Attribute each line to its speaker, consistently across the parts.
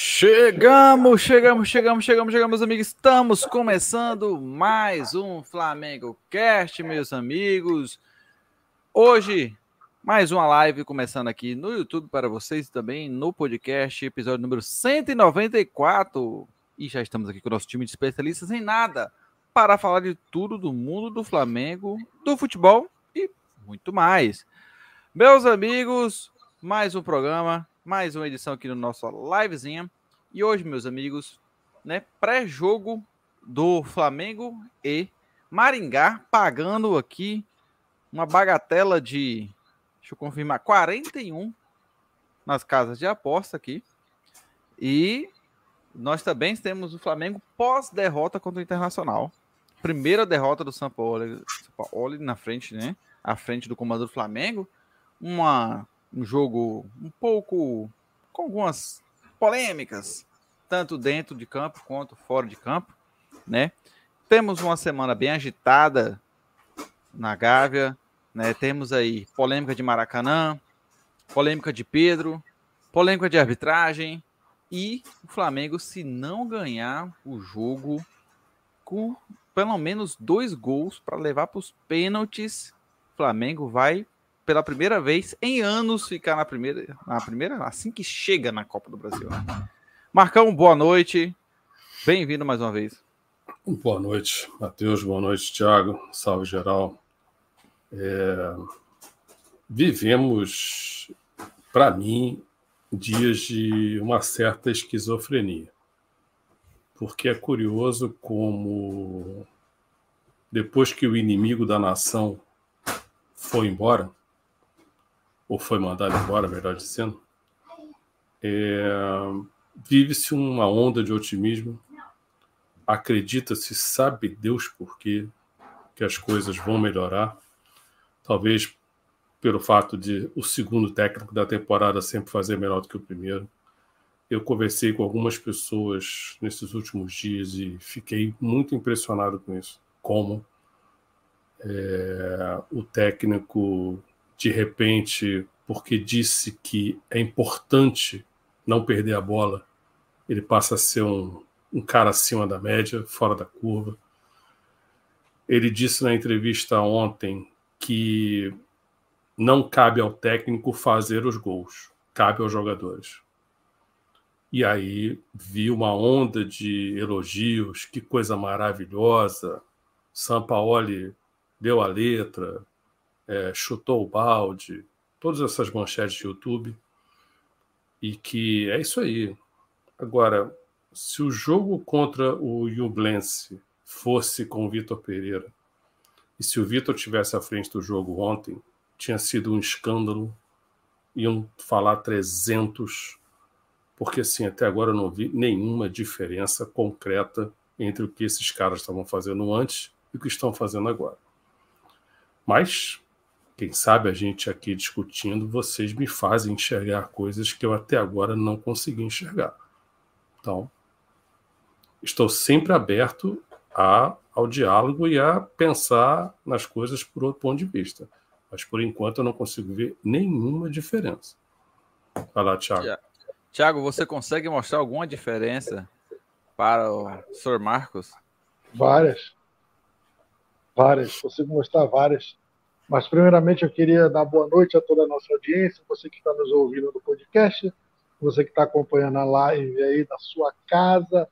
Speaker 1: Chegamos, chegamos, chegamos, chegamos, chegamos, amigos. Estamos começando mais um Flamengo Cast, meus amigos. Hoje, mais uma live começando aqui no YouTube para vocês também no podcast, episódio número 194. E já estamos aqui com o nosso time de especialistas em nada para falar de tudo do mundo do Flamengo, do futebol e muito mais. Meus amigos, mais um programa mais uma edição aqui no nosso livezinha. E hoje, meus amigos, né, pré-jogo do Flamengo e Maringá pagando aqui uma bagatela de, deixa eu confirmar, 41 nas casas de aposta aqui. E nós também temos o Flamengo pós-derrota contra o Internacional. Primeira derrota do São Paulo, São Paulo na frente, né? À frente do comando do Flamengo. Uma um jogo um pouco com algumas polêmicas, tanto dentro de campo quanto fora de campo, né? Temos uma semana bem agitada na Gávea, né? Temos aí polêmica de Maracanã, polêmica de Pedro, polêmica de arbitragem e o Flamengo se não ganhar o jogo com pelo menos dois gols para levar para os pênaltis, Flamengo vai pela primeira vez em anos ficar na primeira, na primeira, assim que chega na Copa do Brasil. Né? Marcão, boa noite. Bem-vindo mais uma vez.
Speaker 2: Boa noite, Matheus. Boa noite, Thiago. Salve geral. É... Vivemos, para mim, dias de uma certa esquizofrenia. Porque é curioso como, depois que o inimigo da nação foi embora, ou foi mandado embora, melhor dizendo, é, vive-se uma onda de otimismo, acredita-se, sabe Deus por quê, que as coisas vão melhorar, talvez pelo fato de o segundo técnico da temporada sempre fazer melhor do que o primeiro. Eu conversei com algumas pessoas nesses últimos dias e fiquei muito impressionado com isso. Como é, o técnico de repente, porque disse que é importante não perder a bola, ele passa a ser um, um cara acima da média, fora da curva. Ele disse na entrevista ontem que não cabe ao técnico fazer os gols, cabe aos jogadores. E aí vi uma onda de elogios, que coisa maravilhosa. Sampaoli deu a letra, é, chutou o balde, todas essas manchetes de YouTube. E que é isso aí. Agora, se o jogo contra o Yublense fosse com o Vitor Pereira, e se o Vitor tivesse à frente do jogo ontem, tinha sido um escândalo, iam falar 300, porque assim, até agora eu não vi nenhuma diferença concreta entre o que esses caras estavam fazendo antes e o que estão fazendo agora. Mas quem sabe a gente aqui discutindo, vocês me fazem enxergar coisas que eu até agora não consegui enxergar. Então, estou sempre aberto a, ao diálogo e a pensar nas coisas por outro ponto de vista. Mas por enquanto eu não consigo ver nenhuma diferença. Vai lá, Thiago.
Speaker 1: Tiago, você consegue mostrar alguma diferença para o Sr. Marcos?
Speaker 3: Várias. Várias. Consigo mostrar várias. Mas, primeiramente, eu queria dar boa noite a toda a nossa audiência, você que está nos ouvindo no podcast, você que está acompanhando a live aí da sua casa,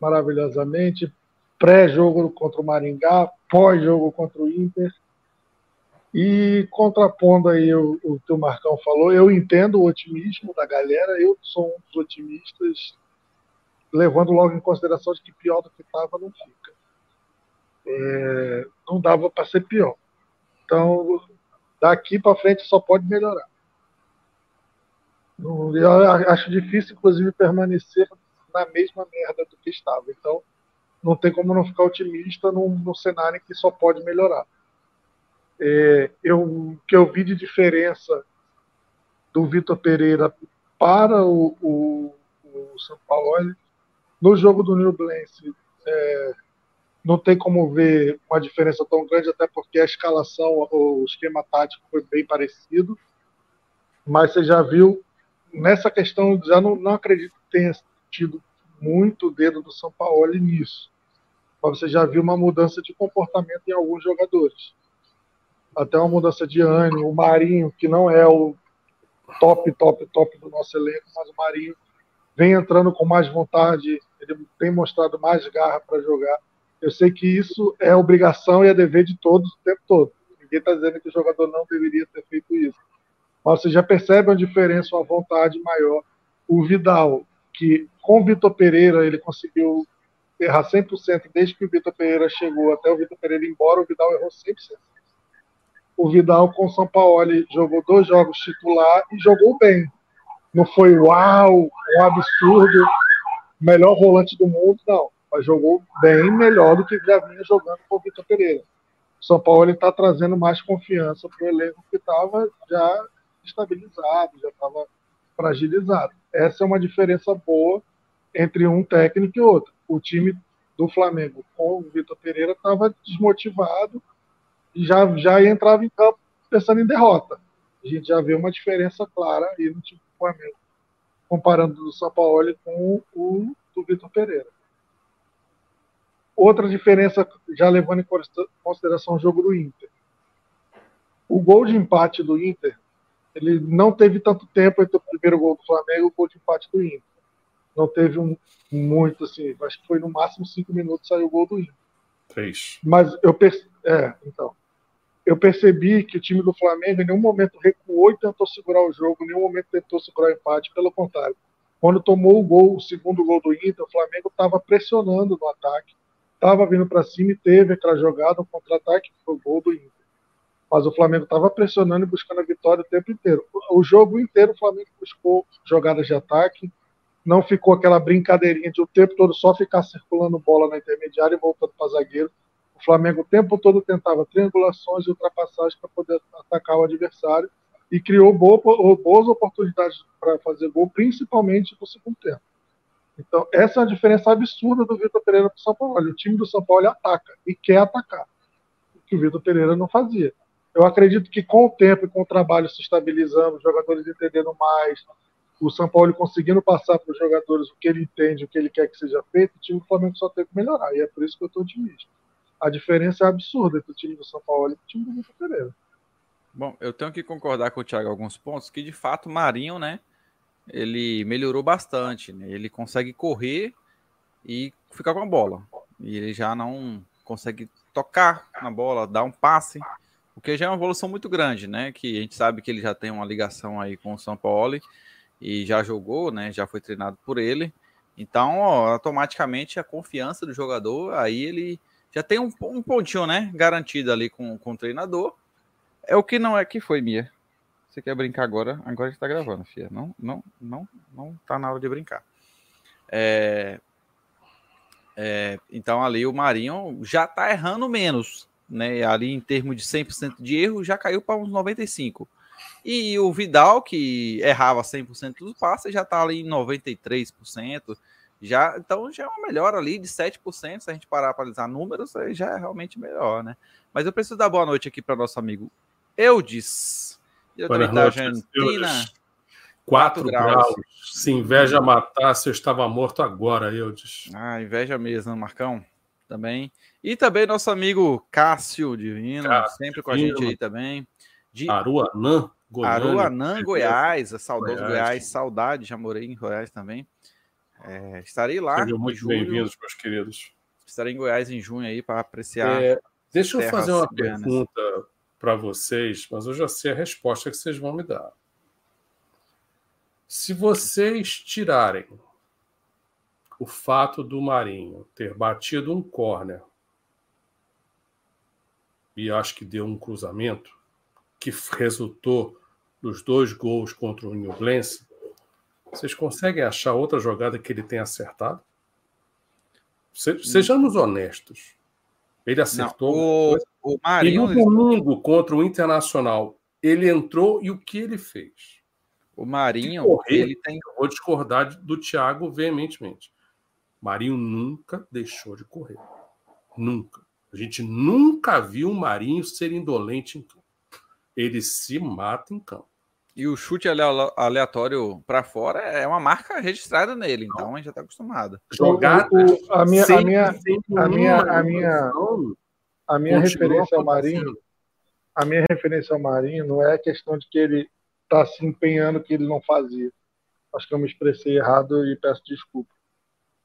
Speaker 3: maravilhosamente, pré-jogo contra o Maringá, pós-jogo contra o Inter. E contrapondo aí o, o que o Marcão falou, eu entendo o otimismo da galera, eu sou um dos otimistas, levando logo em consideração de que pior do que estava não fica. É, não dava para ser pior. Então, daqui para frente só pode melhorar. Eu acho difícil, inclusive, permanecer na mesma merda do que estava. Então, não tem como não ficar otimista num, num cenário que só pode melhorar. É, eu, o que eu vi de diferença do Vitor Pereira para o, o, o São Paulo no jogo do New Blense, é, não tem como ver uma diferença tão grande, até porque a escalação, o esquema tático foi bem parecido. Mas você já viu, nessa questão, já não, não acredito que tenha tido muito dedo do São Paulo nisso. Mas você já viu uma mudança de comportamento em alguns jogadores. Até uma mudança de ânimo. O Marinho, que não é o top, top, top do nosso elenco, mas o Marinho vem entrando com mais vontade, ele tem mostrado mais garra para jogar. Eu sei que isso é obrigação e é dever de todos o tempo todo. Ninguém está dizendo que o jogador não deveria ter feito isso. Mas você já percebe uma diferença, uma vontade maior. O Vidal, que com o Vitor Pereira ele conseguiu errar 100% desde que o Vitor Pereira chegou até o Vitor Pereira ir embora, o Vidal errou 100%. O Vidal com o São Paulo jogou dois jogos titular e jogou bem. Não foi uau, um absurdo, melhor volante do mundo, não. Mas jogou bem melhor do que já vinha jogando com o Vitor Pereira. O São Paulo está trazendo mais confiança para o elenco que estava já estabilizado, já estava fragilizado. Essa é uma diferença boa entre um técnico e outro. O time do Flamengo com o Vitor Pereira estava desmotivado e já, já entrava em campo pensando em derrota. A gente já vê uma diferença clara aí no time do Flamengo, comparando o São Paulo com o do Vitor Pereira. Outra diferença, já levando em consideração o jogo do Inter. O gol de empate do Inter ele não teve tanto tempo entre o primeiro gol do Flamengo e o gol de empate do Inter. Não teve um, muito, assim, acho que foi no máximo cinco minutos saiu o gol do Inter.
Speaker 2: Três.
Speaker 3: Mas eu percebi, é, então, eu percebi que o time do Flamengo em nenhum momento recuou e tentou segurar o jogo, em nenhum momento tentou segurar o empate, pelo contrário. Quando tomou o gol, o segundo gol do Inter, o Flamengo estava pressionando no ataque, estava vindo para cima e teve aquela jogada, um contra-ataque, que foi o gol do Inter mas o Flamengo estava pressionando e buscando a vitória o tempo inteiro. O jogo inteiro o Flamengo buscou jogadas de ataque, não ficou aquela brincadeirinha de o tempo todo só ficar circulando bola na intermediária e voltando para zagueiro. O Flamengo o tempo todo tentava triangulações e ultrapassagens para poder atacar o adversário e criou boas oportunidades para fazer gol, principalmente no segundo tempo. Então, essa é a diferença absurda do Vitor Pereira para o São Paulo. O time do São Paulo ataca e quer atacar, o que o Vitor Pereira não fazia. Eu acredito que com o tempo e com o trabalho se estabilizando, os jogadores entendendo mais, o São Paulo conseguindo passar para os jogadores o que ele entende, o que ele quer que seja feito, o time do Flamengo só tem que melhorar. E é por isso que eu estou otimista. A diferença é absurda entre o time do São Paulo e o time do Vitor Pereira.
Speaker 1: Bom, eu tenho que concordar com o Thiago alguns pontos, que de fato Marinho, né, ele melhorou bastante, né? Ele consegue correr e ficar com a bola. E ele já não consegue tocar na bola, dar um passe. O que já é uma evolução muito grande, né? Que a gente sabe que ele já tem uma ligação aí com o São Paulo e já jogou, né? Já foi treinado por ele. Então, ó, automaticamente a confiança do jogador, aí ele já tem um, um pontinho, né? Garantido ali com, com o treinador. É o que não é que foi, Mia. Você quer brincar agora? Agora está gravando, filha. Não, não, não, não tá na hora de brincar. É, é, então ali o Marinho já tá errando menos né? Ali em termos de 100% de erro, já caiu para uns 95%. E o Vidal, que errava 100% dos passes, já está ali em 93%. Já, então já é uma melhora ali de 7%. Se a gente parar para analisar números, já é realmente melhor, né? Mas eu preciso dar boa noite aqui para nosso amigo Eudes,
Speaker 2: diretor da Argentina. 4 graus. graus. Se inveja matasse, eu estava morto agora, Eudes.
Speaker 1: Ah, inveja mesmo, Marcão. Também. E também nosso amigo Cássio Divino, Cássio sempre com a gente aí também.
Speaker 2: De Aruanã,
Speaker 1: Goiânia. Aruanã, Goiás, a saudoso Goiás. Goiás. saudade, já morei em Goiás também. É, estarei lá.
Speaker 2: Sejam muito bem-vindos, meus queridos.
Speaker 1: Estarei em Goiás em junho aí para apreciar.
Speaker 2: É, deixa eu fazer uma pergunta para vocês, mas eu já sei a resposta que vocês vão me dar. Se vocês tirarem o fato do Marinho ter batido um córner e acho que deu um cruzamento que resultou dos dois gols contra o Nublense. Vocês conseguem achar outra jogada que ele tenha acertado? sejamos honestos. Ele acertou.
Speaker 1: Não, o, o Marinho,
Speaker 2: e no domingo contra o Internacional, ele entrou e o que ele fez?
Speaker 1: O Marinho,
Speaker 2: correr, ele tem. Eu vou discordar do Thiago veementemente. Marinho nunca deixou de correr. Nunca. A gente nunca viu um Marinho ser indolente em campo. Ele se mata em campo.
Speaker 1: E o chute aleatório para fora é uma marca registrada nele, então a gente já está acostumado.
Speaker 3: Jogar a minha a minha a minha a minha a minha referência ao Marinho, a minha referência ao Marinho não é questão de que ele está se empenhando que ele não fazia. Acho que eu me expressei errado e peço desculpa.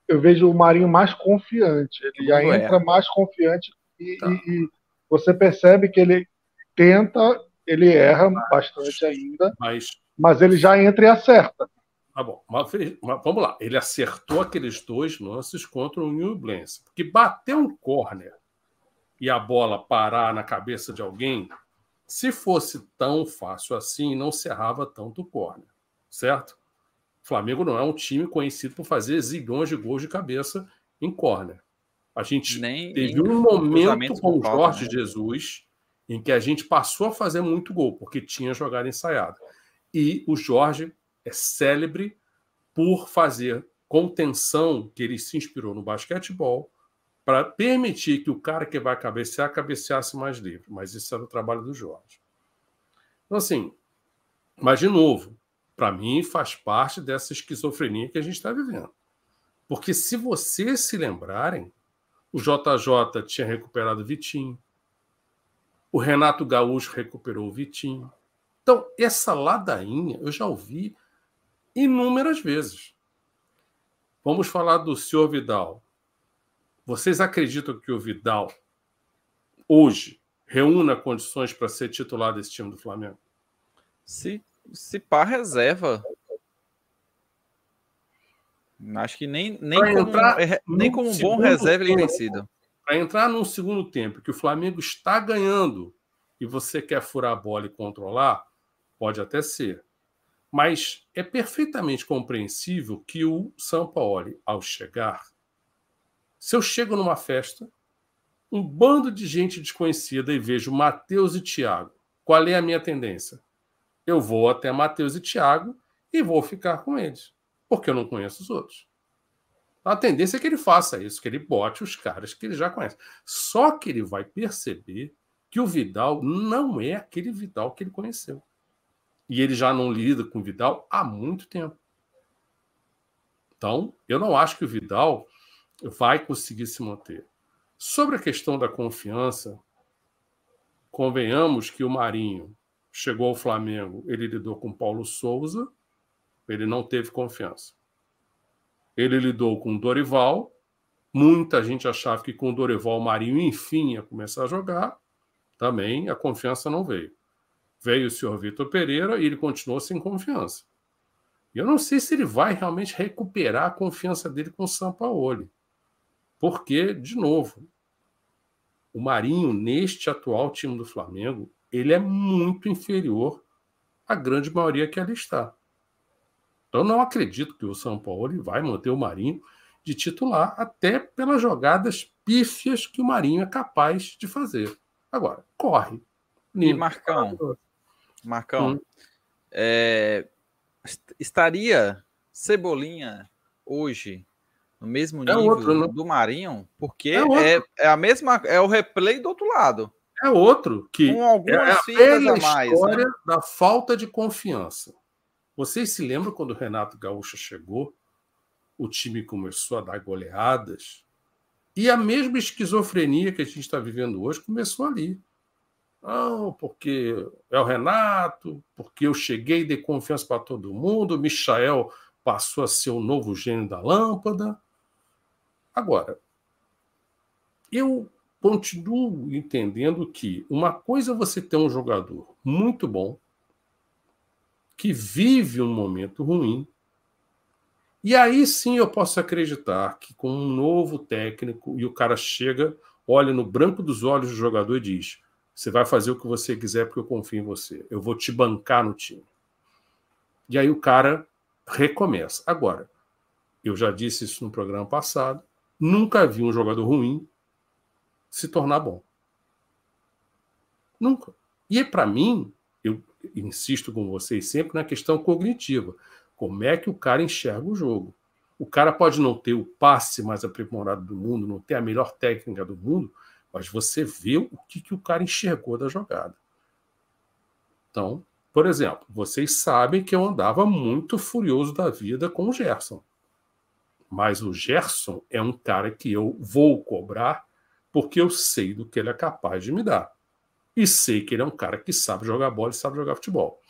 Speaker 3: Eu vejo o Marinho mais confiante. Ele já é. entra mais confiante e, tá. e, e, você percebe que ele tenta, ele erra bastante ainda, mas, mas ele já entra e acerta.
Speaker 2: Tá bom, mas, mas, vamos lá. Ele acertou aqueles dois lances contra o New Blance. Porque bater um corner e a bola parar na cabeça de alguém, se fosse tão fácil assim, não se errava tanto o corner, certo? O Flamengo não é um time conhecido por fazer zilhões de gols de cabeça em corner. A gente nem, teve nem um momento com o Jorge né? Jesus em que a gente passou a fazer muito gol, porque tinha jogada ensaiada. E o Jorge é célebre por fazer contenção que ele se inspirou no basquetebol para permitir que o cara que vai cabecear cabeceasse mais livre. Mas isso era o trabalho do Jorge. Então, assim, mas de novo, para mim faz parte dessa esquizofrenia que a gente está vivendo. Porque se vocês se lembrarem, o JJ tinha recuperado o Vitinho, o Renato Gaúcho recuperou o Vitinho. Então, essa ladainha eu já ouvi inúmeras vezes. Vamos falar do senhor Vidal. Vocês acreditam que o Vidal, hoje, reúna condições para ser titular desse time do Flamengo?
Speaker 1: Se, se pá, reserva. Acho que nem, nem como, nem como um bom reserva ele tem sido
Speaker 2: para entrar num segundo tempo que o Flamengo está ganhando e você quer furar a bola e controlar, pode até ser. Mas é perfeitamente compreensível que o Sampaoli, ao chegar, se eu chego numa festa, um bando de gente desconhecida e vejo Mateus e Tiago, qual é a minha tendência? Eu vou até Mateus e Tiago e vou ficar com eles, porque eu não conheço os outros. A tendência é que ele faça isso, que ele bote os caras que ele já conhece. Só que ele vai perceber que o Vidal não é aquele Vidal que ele conheceu. E ele já não lida com o Vidal há muito tempo. Então, eu não acho que o Vidal vai conseguir se manter. Sobre a questão da confiança, convenhamos que o Marinho chegou ao Flamengo, ele lidou com Paulo Souza, ele não teve confiança. Ele lidou com Dorival. Muita gente achava que com Dorival o Marinho, enfim, ia começar a jogar. Também a confiança não veio. Veio o senhor Vitor Pereira e ele continuou sem confiança. E eu não sei se ele vai realmente recuperar a confiança dele com o Sampaoli. Porque, de novo, o Marinho, neste atual time do Flamengo, ele é muito inferior à grande maioria que ali está. Então, não acredito que o São Paulo vai manter o Marinho de titular, até pelas jogadas pífias que o Marinho é capaz de fazer. Agora, corre.
Speaker 1: E Marcão, Marcão, hum. é, estaria Cebolinha hoje no mesmo é nível outro, né? do Marinho? Porque é, é, é, a mesma, é o replay do outro lado.
Speaker 2: É outro que com algumas é a, a mais, história né? da falta de confiança. Vocês se lembram quando o Renato Gaúcho chegou? O time começou a dar goleadas. E a mesma esquizofrenia que a gente está vivendo hoje começou ali. Não, porque é o Renato, porque eu cheguei e dei confiança para todo mundo, o Michael passou a ser o novo gênio da lâmpada. Agora, eu continuo entendendo que uma coisa é você ter um jogador muito bom, que vive um momento ruim. E aí sim eu posso acreditar que com um novo técnico e o cara chega, olha no branco dos olhos do jogador e diz: Você vai fazer o que você quiser porque eu confio em você. Eu vou te bancar no time. E aí o cara recomeça. Agora, eu já disse isso no programa passado, nunca vi um jogador ruim se tornar bom. Nunca. E para mim, eu insisto com vocês sempre na questão cognitiva. Como é que o cara enxerga o jogo? O cara pode não ter o passe mais aprimorado do mundo, não ter a melhor técnica do mundo, mas você vê o que, que o cara enxergou da jogada. Então, Por exemplo, vocês sabem que eu andava muito furioso da vida com o Gerson. Mas o Gerson é um cara que eu vou cobrar porque eu sei do que ele é capaz de me dar. E sei que ele é um cara que sabe jogar bola e sabe jogar futebol.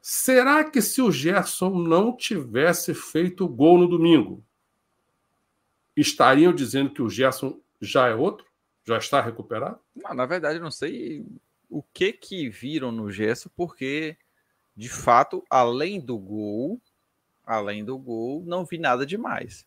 Speaker 2: Será que se o Gerson não tivesse feito o gol no domingo, estariam dizendo que o Gerson já é outro? Já está recuperado?
Speaker 1: Não, na verdade, eu não sei o que que viram no Gerson, porque de fato, além do gol, além do gol, não vi nada demais.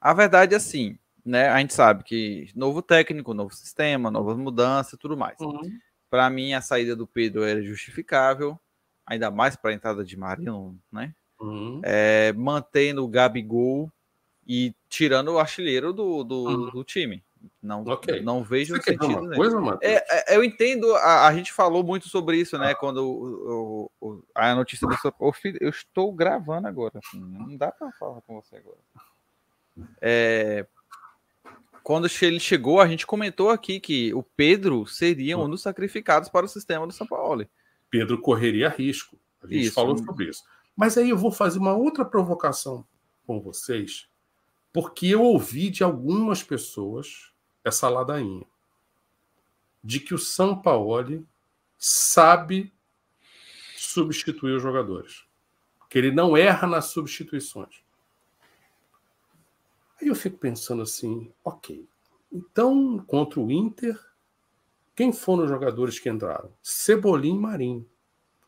Speaker 1: A verdade é assim, né? A gente sabe que novo técnico, novo sistema, novas mudanças, tudo mais. Uhum. Para mim, a saída do Pedro era justificável, ainda mais para a entrada de Marinho, né? Uhum. É, mantendo o Gabigol e tirando o artilheiro do, do, uhum. do time. Não, okay. não vejo Você sentido. Uma coisa, é, é, eu entendo, a, a, gente falou muito sobre isso, né? Quando o, o, a notícia do seu. filho, eu estou gravando agora. Assim, não dá para falar com você agora. É, quando ele chegou, a gente comentou aqui que o Pedro seria um dos sacrificados para o sistema do São Paulo.
Speaker 2: Pedro correria risco. A gente isso. falou sobre isso. Mas aí eu vou fazer uma outra provocação com vocês, porque eu ouvi de algumas pessoas essa ladainha de que o São Paulo sabe substituir os jogadores, que ele não erra nas substituições. Aí eu fico pensando assim, ok, então contra o Inter, quem foram os jogadores que entraram? Cebolinha e Marinho.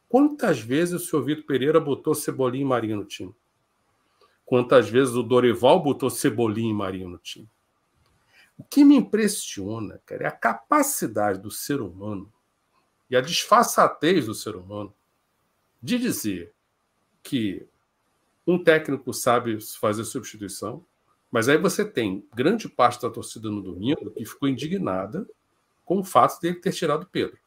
Speaker 2: Quantas vezes o senhor Vitor Pereira botou Cebolinha e Marinho no time? Quantas vezes o Dorival botou Cebolinha e Marinho no time? O que me impressiona, cara, é a capacidade do ser humano e a disfarçatez do ser humano de dizer que um técnico sabe fazer substituição, mas aí você tem grande parte da torcida no domingo que ficou indignada com o fato dele ter tirado Pedro.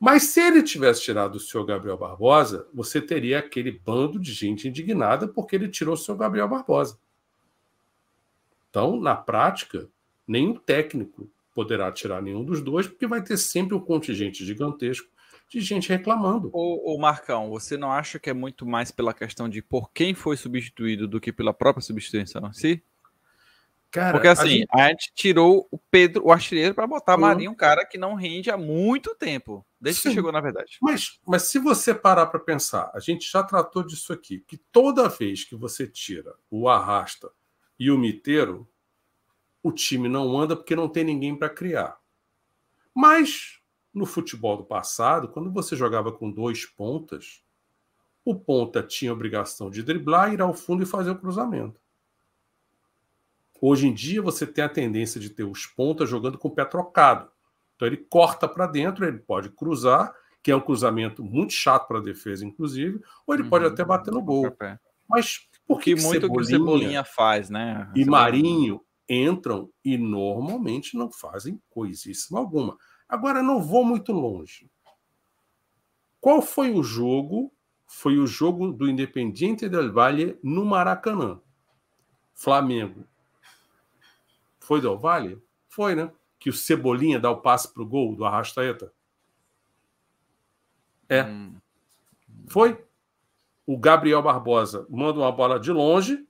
Speaker 2: Mas se ele tivesse tirado o senhor Gabriel Barbosa, você teria aquele bando de gente indignada porque ele tirou o senhor Gabriel Barbosa. Então, na prática, nenhum técnico poderá tirar nenhum dos dois, porque vai ter sempre um contingente gigantesco de gente reclamando.
Speaker 1: Ô, ô, Marcão, você não acha que é muito mais pela questão de por quem foi substituído do que pela própria substituição em si? Cara, Porque assim, a gente, a gente tirou o Pedro, o artilheiro, para botar uhum. Marinho, um cara que não rende há muito tempo, desde Sim. que chegou, na verdade.
Speaker 2: Mas, mas se você parar para pensar, a gente já tratou disso aqui, que toda vez que você tira o arrasta e o Miteiro, o time não anda porque não tem ninguém para criar. Mas no futebol do passado, quando você jogava com dois pontas, o ponta tinha a obrigação de driblar, ir ao fundo e fazer o cruzamento. Hoje em dia você tem a tendência de ter os pontas jogando com o pé trocado. Então ele corta para dentro, ele pode cruzar, que é um cruzamento muito chato para a defesa, inclusive, ou ele uhum. pode até bater no gol. Mas por que, que
Speaker 1: muito Cebolinha, que Cebolinha faz, né?
Speaker 2: E Marinho entram e normalmente não fazem coisíssima alguma. Agora não vou muito longe. Qual foi o jogo? Foi o jogo do Independiente del Valle no Maracanã. Flamengo. Foi del Valle? Foi, né? Que o Cebolinha dá o passe para o gol do Arrastaeta. É. Hum. Foi o Gabriel Barbosa manda uma bola de longe,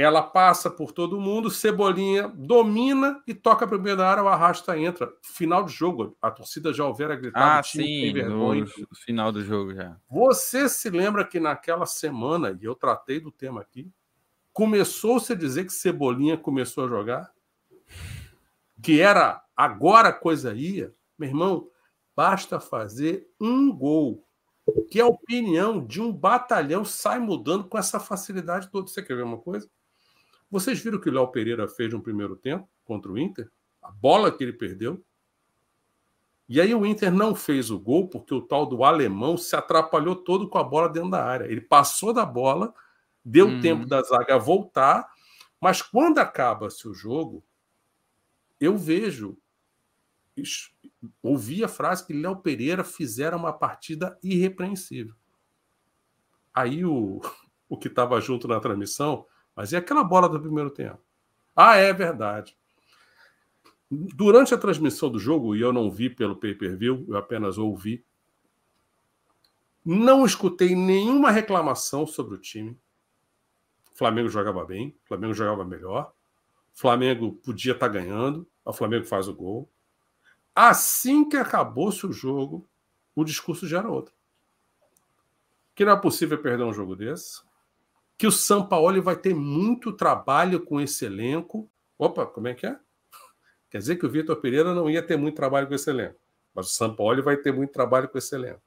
Speaker 2: ela passa por todo mundo, Cebolinha domina e toca meio da área, o arrasta entra. Final do jogo, a torcida já houvera gritar.
Speaker 1: Ah, sim, no final do jogo já.
Speaker 2: Você se lembra que naquela semana, e eu tratei do tema aqui, começou-se a dizer que Cebolinha começou a jogar? Que era agora a coisa ia? Meu irmão, basta fazer um gol que a opinião de um batalhão sai mudando com essa facilidade toda. Você quer ver uma coisa? Vocês viram o que o Léo Pereira fez no primeiro tempo contra o Inter? A bola que ele perdeu. E aí o Inter não fez o gol porque o tal do alemão se atrapalhou todo com a bola dentro da área. Ele passou da bola, deu hum. tempo da zaga voltar, mas quando acaba-se o jogo, eu vejo ouvi a frase que Léo Pereira fizeram uma partida irrepreensível. Aí o, o que estava junto na transmissão, mas é aquela bola do primeiro tempo. Ah, é verdade. Durante a transmissão do jogo, e eu não vi pelo pay-per-view, eu apenas ouvi, Não escutei nenhuma reclamação sobre o time. Flamengo jogava bem, Flamengo jogava melhor. Flamengo podia estar tá ganhando, o Flamengo faz o gol. Assim que acabou-se o jogo, o discurso já era outro. Que não é possível perder um jogo desse. Que o Sampaoli vai ter muito trabalho com esse elenco. Opa, como é que é? Quer dizer que o Vitor Pereira não ia ter muito trabalho com esse elenco. Mas o Sampaoli vai ter muito trabalho com esse elenco.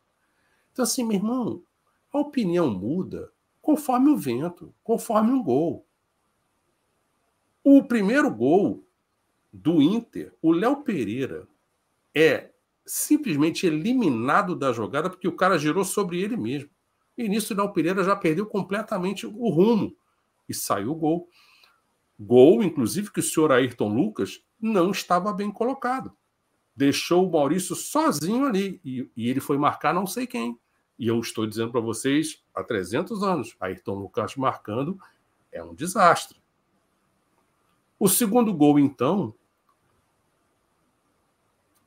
Speaker 2: Então, assim, meu irmão, a opinião muda conforme o vento, conforme um gol. O primeiro gol do Inter, o Léo Pereira é simplesmente eliminado da jogada porque o cara girou sobre ele mesmo. E nisso o Pereira já perdeu completamente o rumo e saiu o gol. Gol, inclusive, que o senhor Ayrton Lucas não estava bem colocado deixou o Maurício sozinho ali e, e ele foi marcar não sei quem. E eu estou dizendo para vocês há 300 anos, Ayrton Lucas marcando é um desastre. O segundo gol, então,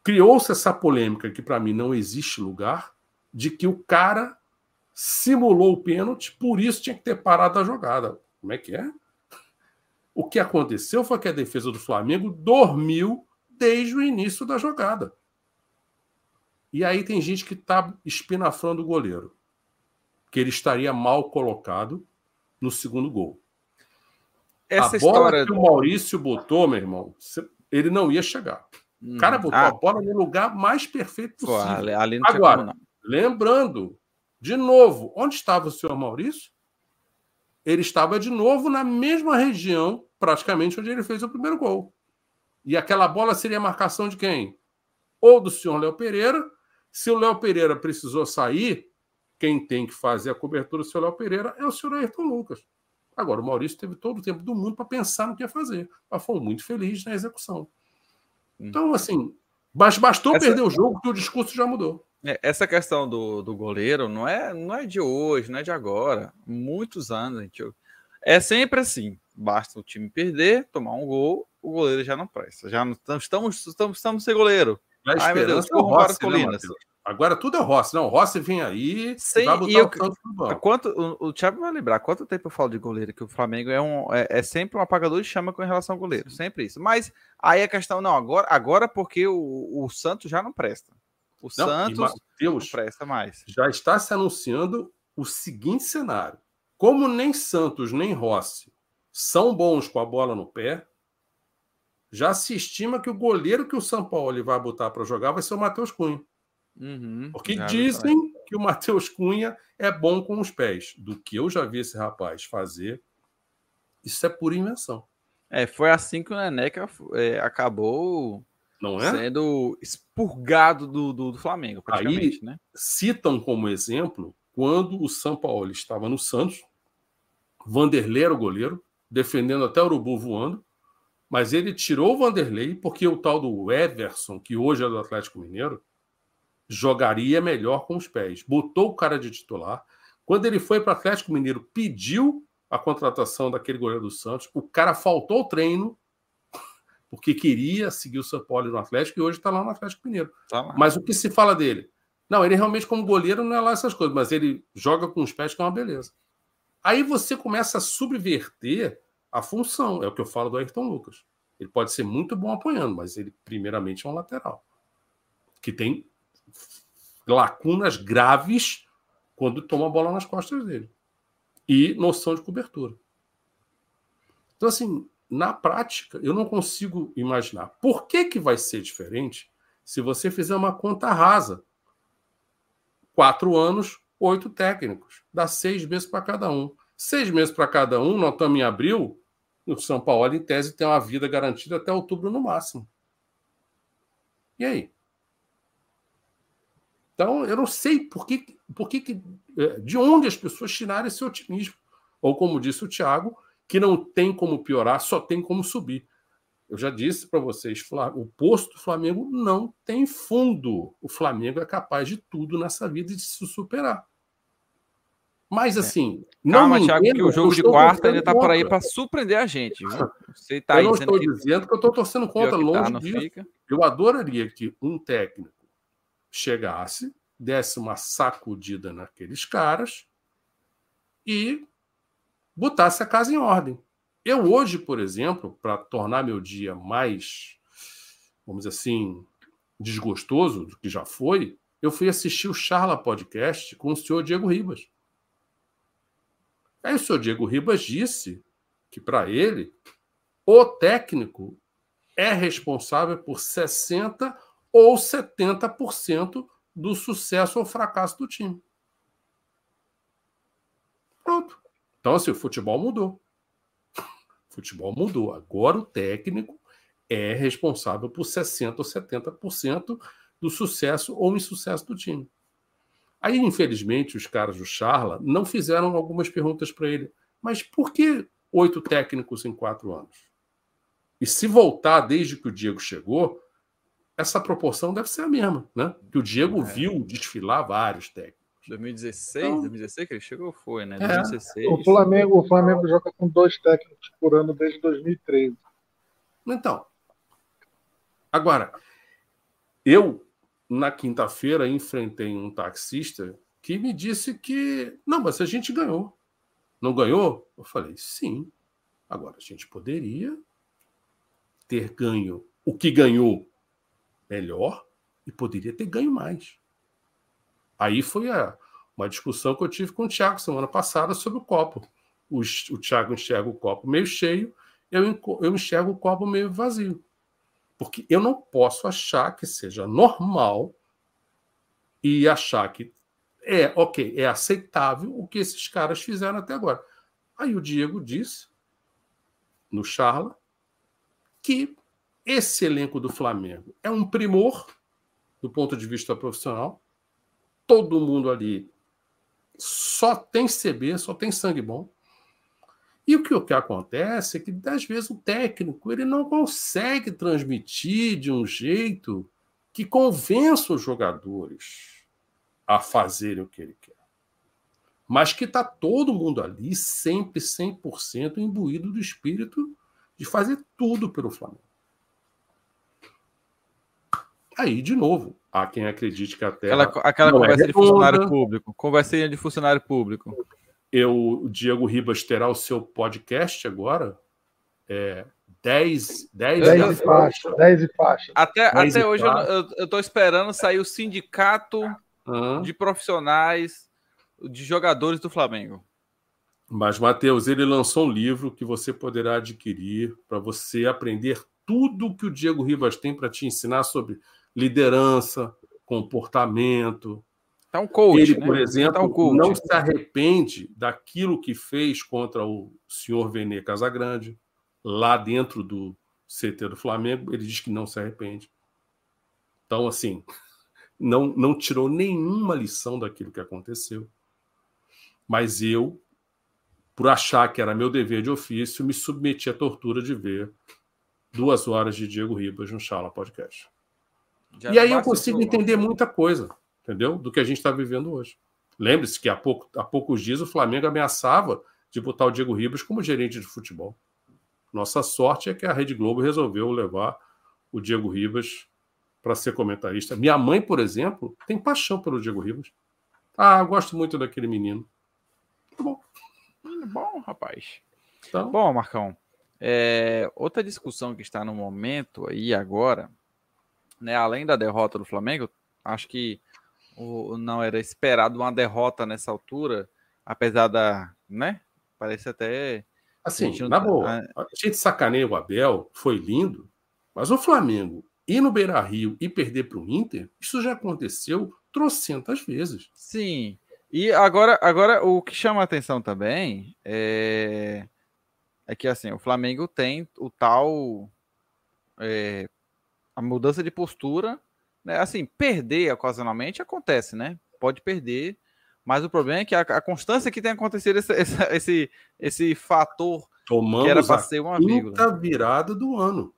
Speaker 2: criou-se essa polêmica que para mim não existe lugar, de que o cara simulou o pênalti, por isso tinha que ter parado a jogada. Como é que é? O que aconteceu foi que a defesa do Flamengo dormiu desde o início da jogada. E aí tem gente que está espinafrando o goleiro, que ele estaria mal colocado no segundo gol. Essa a bola história... que o Maurício botou, meu irmão, ele não ia chegar. O hum, cara botou ah, a bola no lugar mais perfeito possível. Ali, ali Agora, lembrando, de novo, onde estava o senhor Maurício? Ele estava de novo na mesma região, praticamente onde ele fez o primeiro gol. E aquela bola seria marcação de quem? Ou do senhor Léo Pereira. Se o Léo Pereira precisou sair, quem tem que fazer a cobertura do senhor Léo Pereira é o senhor Ayrton Lucas. Agora, o Maurício teve todo o tempo do mundo para pensar no que ia fazer. Mas foi muito feliz na execução. Hum. Então, assim, bastou Essa... perder o jogo que o discurso já mudou.
Speaker 1: É, essa questão do, do goleiro não é, não é de hoje, não é de agora. Muitos anos, gente. É sempre assim. Basta o time perder, tomar um gol, o goleiro já não presta. Já não estamos, estamos, estamos sem goleiro.
Speaker 2: Ai, meu Deus, corram Rossi, para as né, colinas. Agora tudo é Rossi. Não, o Rossi vem aí
Speaker 1: Sim, vai botar e eu, o quanto O, o Thiago vai lembrar, quanto tempo eu falo de goleiro, que o Flamengo é, um, é, é, sempre um apagador de chama com relação ao goleiro. Sempre isso. Mas aí a questão, não, agora, agora porque o, o Santos já não presta. O não, Santos Mateus, não presta mais.
Speaker 2: Já está se anunciando o seguinte cenário. Como nem Santos nem Rossi são bons com a bola no pé, já se estima que o goleiro que o São Paulo vai botar para jogar vai ser o Matheus Cunha. Uhum, Porque dizem que o Matheus Cunha é bom com os pés. Do que eu já vi esse rapaz fazer, isso é pura invenção.
Speaker 1: É, foi assim que o Neneca é, acabou não é? sendo expurgado do, do, do Flamengo,
Speaker 2: praticamente.
Speaker 1: Aí, né?
Speaker 2: citam como exemplo quando o São Paulo estava no Santos, Vanderlei era o goleiro, defendendo até o Urubu voando, mas ele tirou o Vanderlei porque o tal do Everson, que hoje é do Atlético Mineiro, jogaria melhor com os pés. Botou o cara de titular. Quando ele foi para o Atlético Mineiro, pediu a contratação daquele goleiro do Santos. O cara faltou o treino porque queria seguir o São Paulo no Atlético e hoje está lá no Atlético Mineiro. Tá mas o que se fala dele? Não, ele realmente, como goleiro, não é lá essas coisas, mas ele joga com os pés, que é uma beleza. Aí você começa a subverter a função. É o que eu falo do Ayrton Lucas. Ele pode ser muito bom apoiando, mas ele, primeiramente, é um lateral. Que tem lacunas graves quando toma a bola nas costas dele. E noção de cobertura. Então, assim, na prática, eu não consigo imaginar. Por que, que vai ser diferente se você fizer uma conta rasa? Quatro anos, oito técnicos. Dá seis meses para cada um. Seis meses para cada um, nós estamos em abril, o São Paulo, em tese, tem uma vida garantida até outubro no máximo. E aí? Então, eu não sei por que, por que, é, de onde as pessoas tiraram esse otimismo. Ou, como disse o Tiago, que não tem como piorar, só tem como subir. Eu já disse para vocês, o posto do Flamengo não tem fundo. O Flamengo é capaz de tudo nessa vida e de se superar. Mas é. assim.
Speaker 1: Calma, não Thiago, que o jogo de quarta ainda está por aí para surpreender a gente.
Speaker 2: Você tá eu não estou que... dizendo que eu estou torcendo contra, tá, longe tá, disso. Fica. Eu adoraria que um técnico chegasse, desse uma sacudida naqueles caras e botasse a casa em ordem. Eu hoje, por exemplo, para tornar meu dia mais, vamos dizer assim, desgostoso do que já foi, eu fui assistir o Charla Podcast com o senhor Diego Ribas. Aí o senhor Diego Ribas disse que, para ele, o técnico é responsável por 60% ou 70% do sucesso ou fracasso do time. Então, assim, o futebol mudou. O futebol mudou. Agora o técnico é responsável por 60% ou 70% do sucesso ou insucesso do time. Aí, infelizmente, os caras do Charla não fizeram algumas perguntas para ele. Mas por que oito técnicos em quatro anos? E se voltar desde que o Diego chegou, essa proporção deve ser a mesma, né? Que o Diego é. viu desfilar vários técnicos.
Speaker 1: 2016, então, 2016 que ele chegou, foi, né?
Speaker 3: É. 2016. O Flamengo, o Flamengo joga com dois técnicos por ano desde 2013.
Speaker 2: Então, agora, eu na quinta-feira enfrentei um taxista que me disse que não, mas a gente ganhou. Não ganhou? Eu falei, sim. Agora, a gente poderia ter ganho o que ganhou melhor e poderia ter ganho mais. Aí foi a, uma discussão que eu tive com o Thiago semana passada sobre o copo. O, o Thiago enxerga o copo meio cheio, eu, eu enxergo o copo meio vazio. Porque eu não posso achar que seja normal e achar que é, ok, é aceitável o que esses caras fizeram até agora. Aí o Diego disse, no Charla, que esse elenco do Flamengo é um primor do ponto de vista profissional. Todo mundo ali só tem CB, só tem sangue bom. E o que, o que acontece é que, às vezes, o técnico ele não consegue transmitir de um jeito que convença os jogadores a fazerem o que ele quer. Mas que está todo mundo ali, sempre 100% imbuído do espírito de fazer tudo pelo Flamengo. Aí, de novo, há quem acredite que a Terra.
Speaker 1: Aquela, aquela é conversa é de funcionário público. Conversinha de funcionário público.
Speaker 2: Eu, o Diego Ribas terá o seu podcast agora. É, 10, 10,
Speaker 3: 10 e faixa. 10 e faixa.
Speaker 1: Até, até hoje eu estou esperando sair o sindicato uhum. de profissionais de jogadores do Flamengo.
Speaker 2: Mas, Matheus, ele lançou um livro que você poderá adquirir para você aprender tudo que o Diego Ribas tem para te ensinar sobre liderança, comportamento.
Speaker 1: Tá um coach,
Speaker 2: Ele,
Speaker 1: né?
Speaker 2: por exemplo, tá um não se arrepende daquilo que fez contra o senhor Vene Casagrande, lá dentro do CT do Flamengo. Ele diz que não se arrepende. Então, assim, não, não tirou nenhuma lição daquilo que aconteceu. Mas eu, por achar que era meu dever de ofício, me submeti à tortura de ver duas horas de Diego Ribas no Chala Podcast. Já e aí eu consigo entender muita coisa, entendeu? Do que a gente está vivendo hoje. Lembre-se que há, pouco, há poucos dias o Flamengo ameaçava de botar o Diego Ribas como gerente de futebol. Nossa sorte é que a Rede Globo resolveu levar o Diego Ribas para ser comentarista. Minha mãe, por exemplo, tem paixão pelo Diego Ribas. Ah, gosto muito daquele menino.
Speaker 1: Tá bom. Bom, rapaz. Então, bom, Marcão. É, outra discussão que está no momento aí agora né, além da derrota do Flamengo, acho que o, não era esperado uma derrota nessa altura, apesar da, né? Parece até
Speaker 2: assim, na tá boa, a gente sacaneia o Abel, foi lindo, mas o Flamengo ir no Beira-Rio e perder para o Inter, isso já aconteceu trocentas vezes.
Speaker 1: Sim. E agora, agora o que chama a atenção também é, é que assim, o Flamengo tem o tal é, a mudança de postura, né? Assim, perder ocasionalmente acontece, né? Pode perder, mas o problema é que a, a constância que tem acontecido esse, esse, esse, esse fator
Speaker 2: Tomamos que era para ser uma vírgula. virada do ano.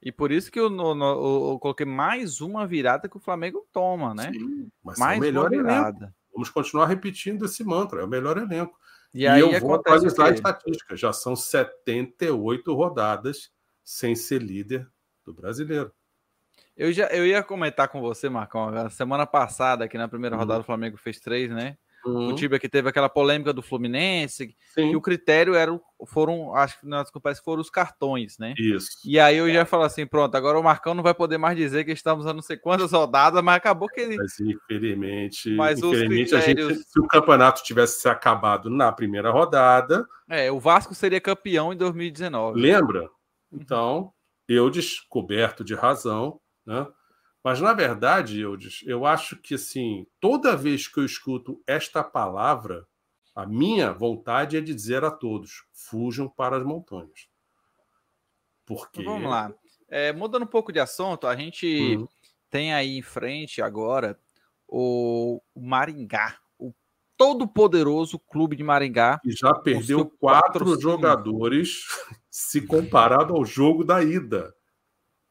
Speaker 1: E por isso que eu, no, no, eu, coloquei mais uma virada que o Flamengo toma, né? Sim,
Speaker 2: mas mais é o melhor. Elenco. Vamos continuar repetindo esse mantra, é o melhor elenco.
Speaker 1: E, e aí eu vou atualizar
Speaker 2: a estatística. Já são 78 rodadas sem ser líder do brasileiro.
Speaker 1: Eu, já, eu ia comentar com você, Marcão, semana passada, que na primeira rodada uhum. o Flamengo fez três, né? Uhum. O Tibia que teve aquela polêmica do Fluminense, Sim. que o critério era, foram, acho que nas compras foram os cartões, né?
Speaker 2: Isso.
Speaker 1: E aí eu já falo assim, pronto, agora o Marcão não vai poder mais dizer que estamos a não sei quantas rodadas, mas acabou que ele.
Speaker 2: Mas infelizmente, mas infelizmente critérios... a gente, se o campeonato tivesse acabado na primeira rodada.
Speaker 1: É, o Vasco seria campeão em 2019.
Speaker 2: Lembra? Então, eu descoberto de razão, né? Mas, na verdade, eu, eu acho que, assim, toda vez que eu escuto esta palavra, a minha vontade é de dizer a todos: fujam para as montanhas. Porque.
Speaker 1: Então, vamos lá. É, mudando um pouco de assunto, a gente uhum. tem aí em frente agora o Maringá, o todo-poderoso clube de Maringá.
Speaker 2: E já perdeu quatro jogadores se comparado ao jogo da ida.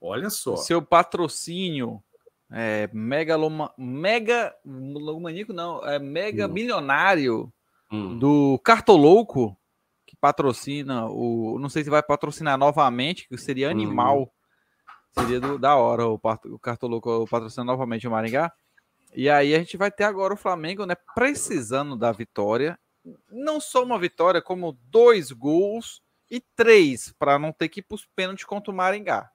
Speaker 2: Olha só.
Speaker 1: Seu patrocínio é megaloma, mega maníaco não, é mega hum. milionário hum. do Cartolouco que patrocina o, não sei se vai patrocinar novamente, que seria hum. animal. Hum. Seria do, da hora o, o Cartolouco patrocinar novamente o Maringá. E aí a gente vai ter agora o Flamengo, né, precisando da vitória. Não só uma vitória, como dois gols e três para não ter que ir para os pênaltis contra o Maringá.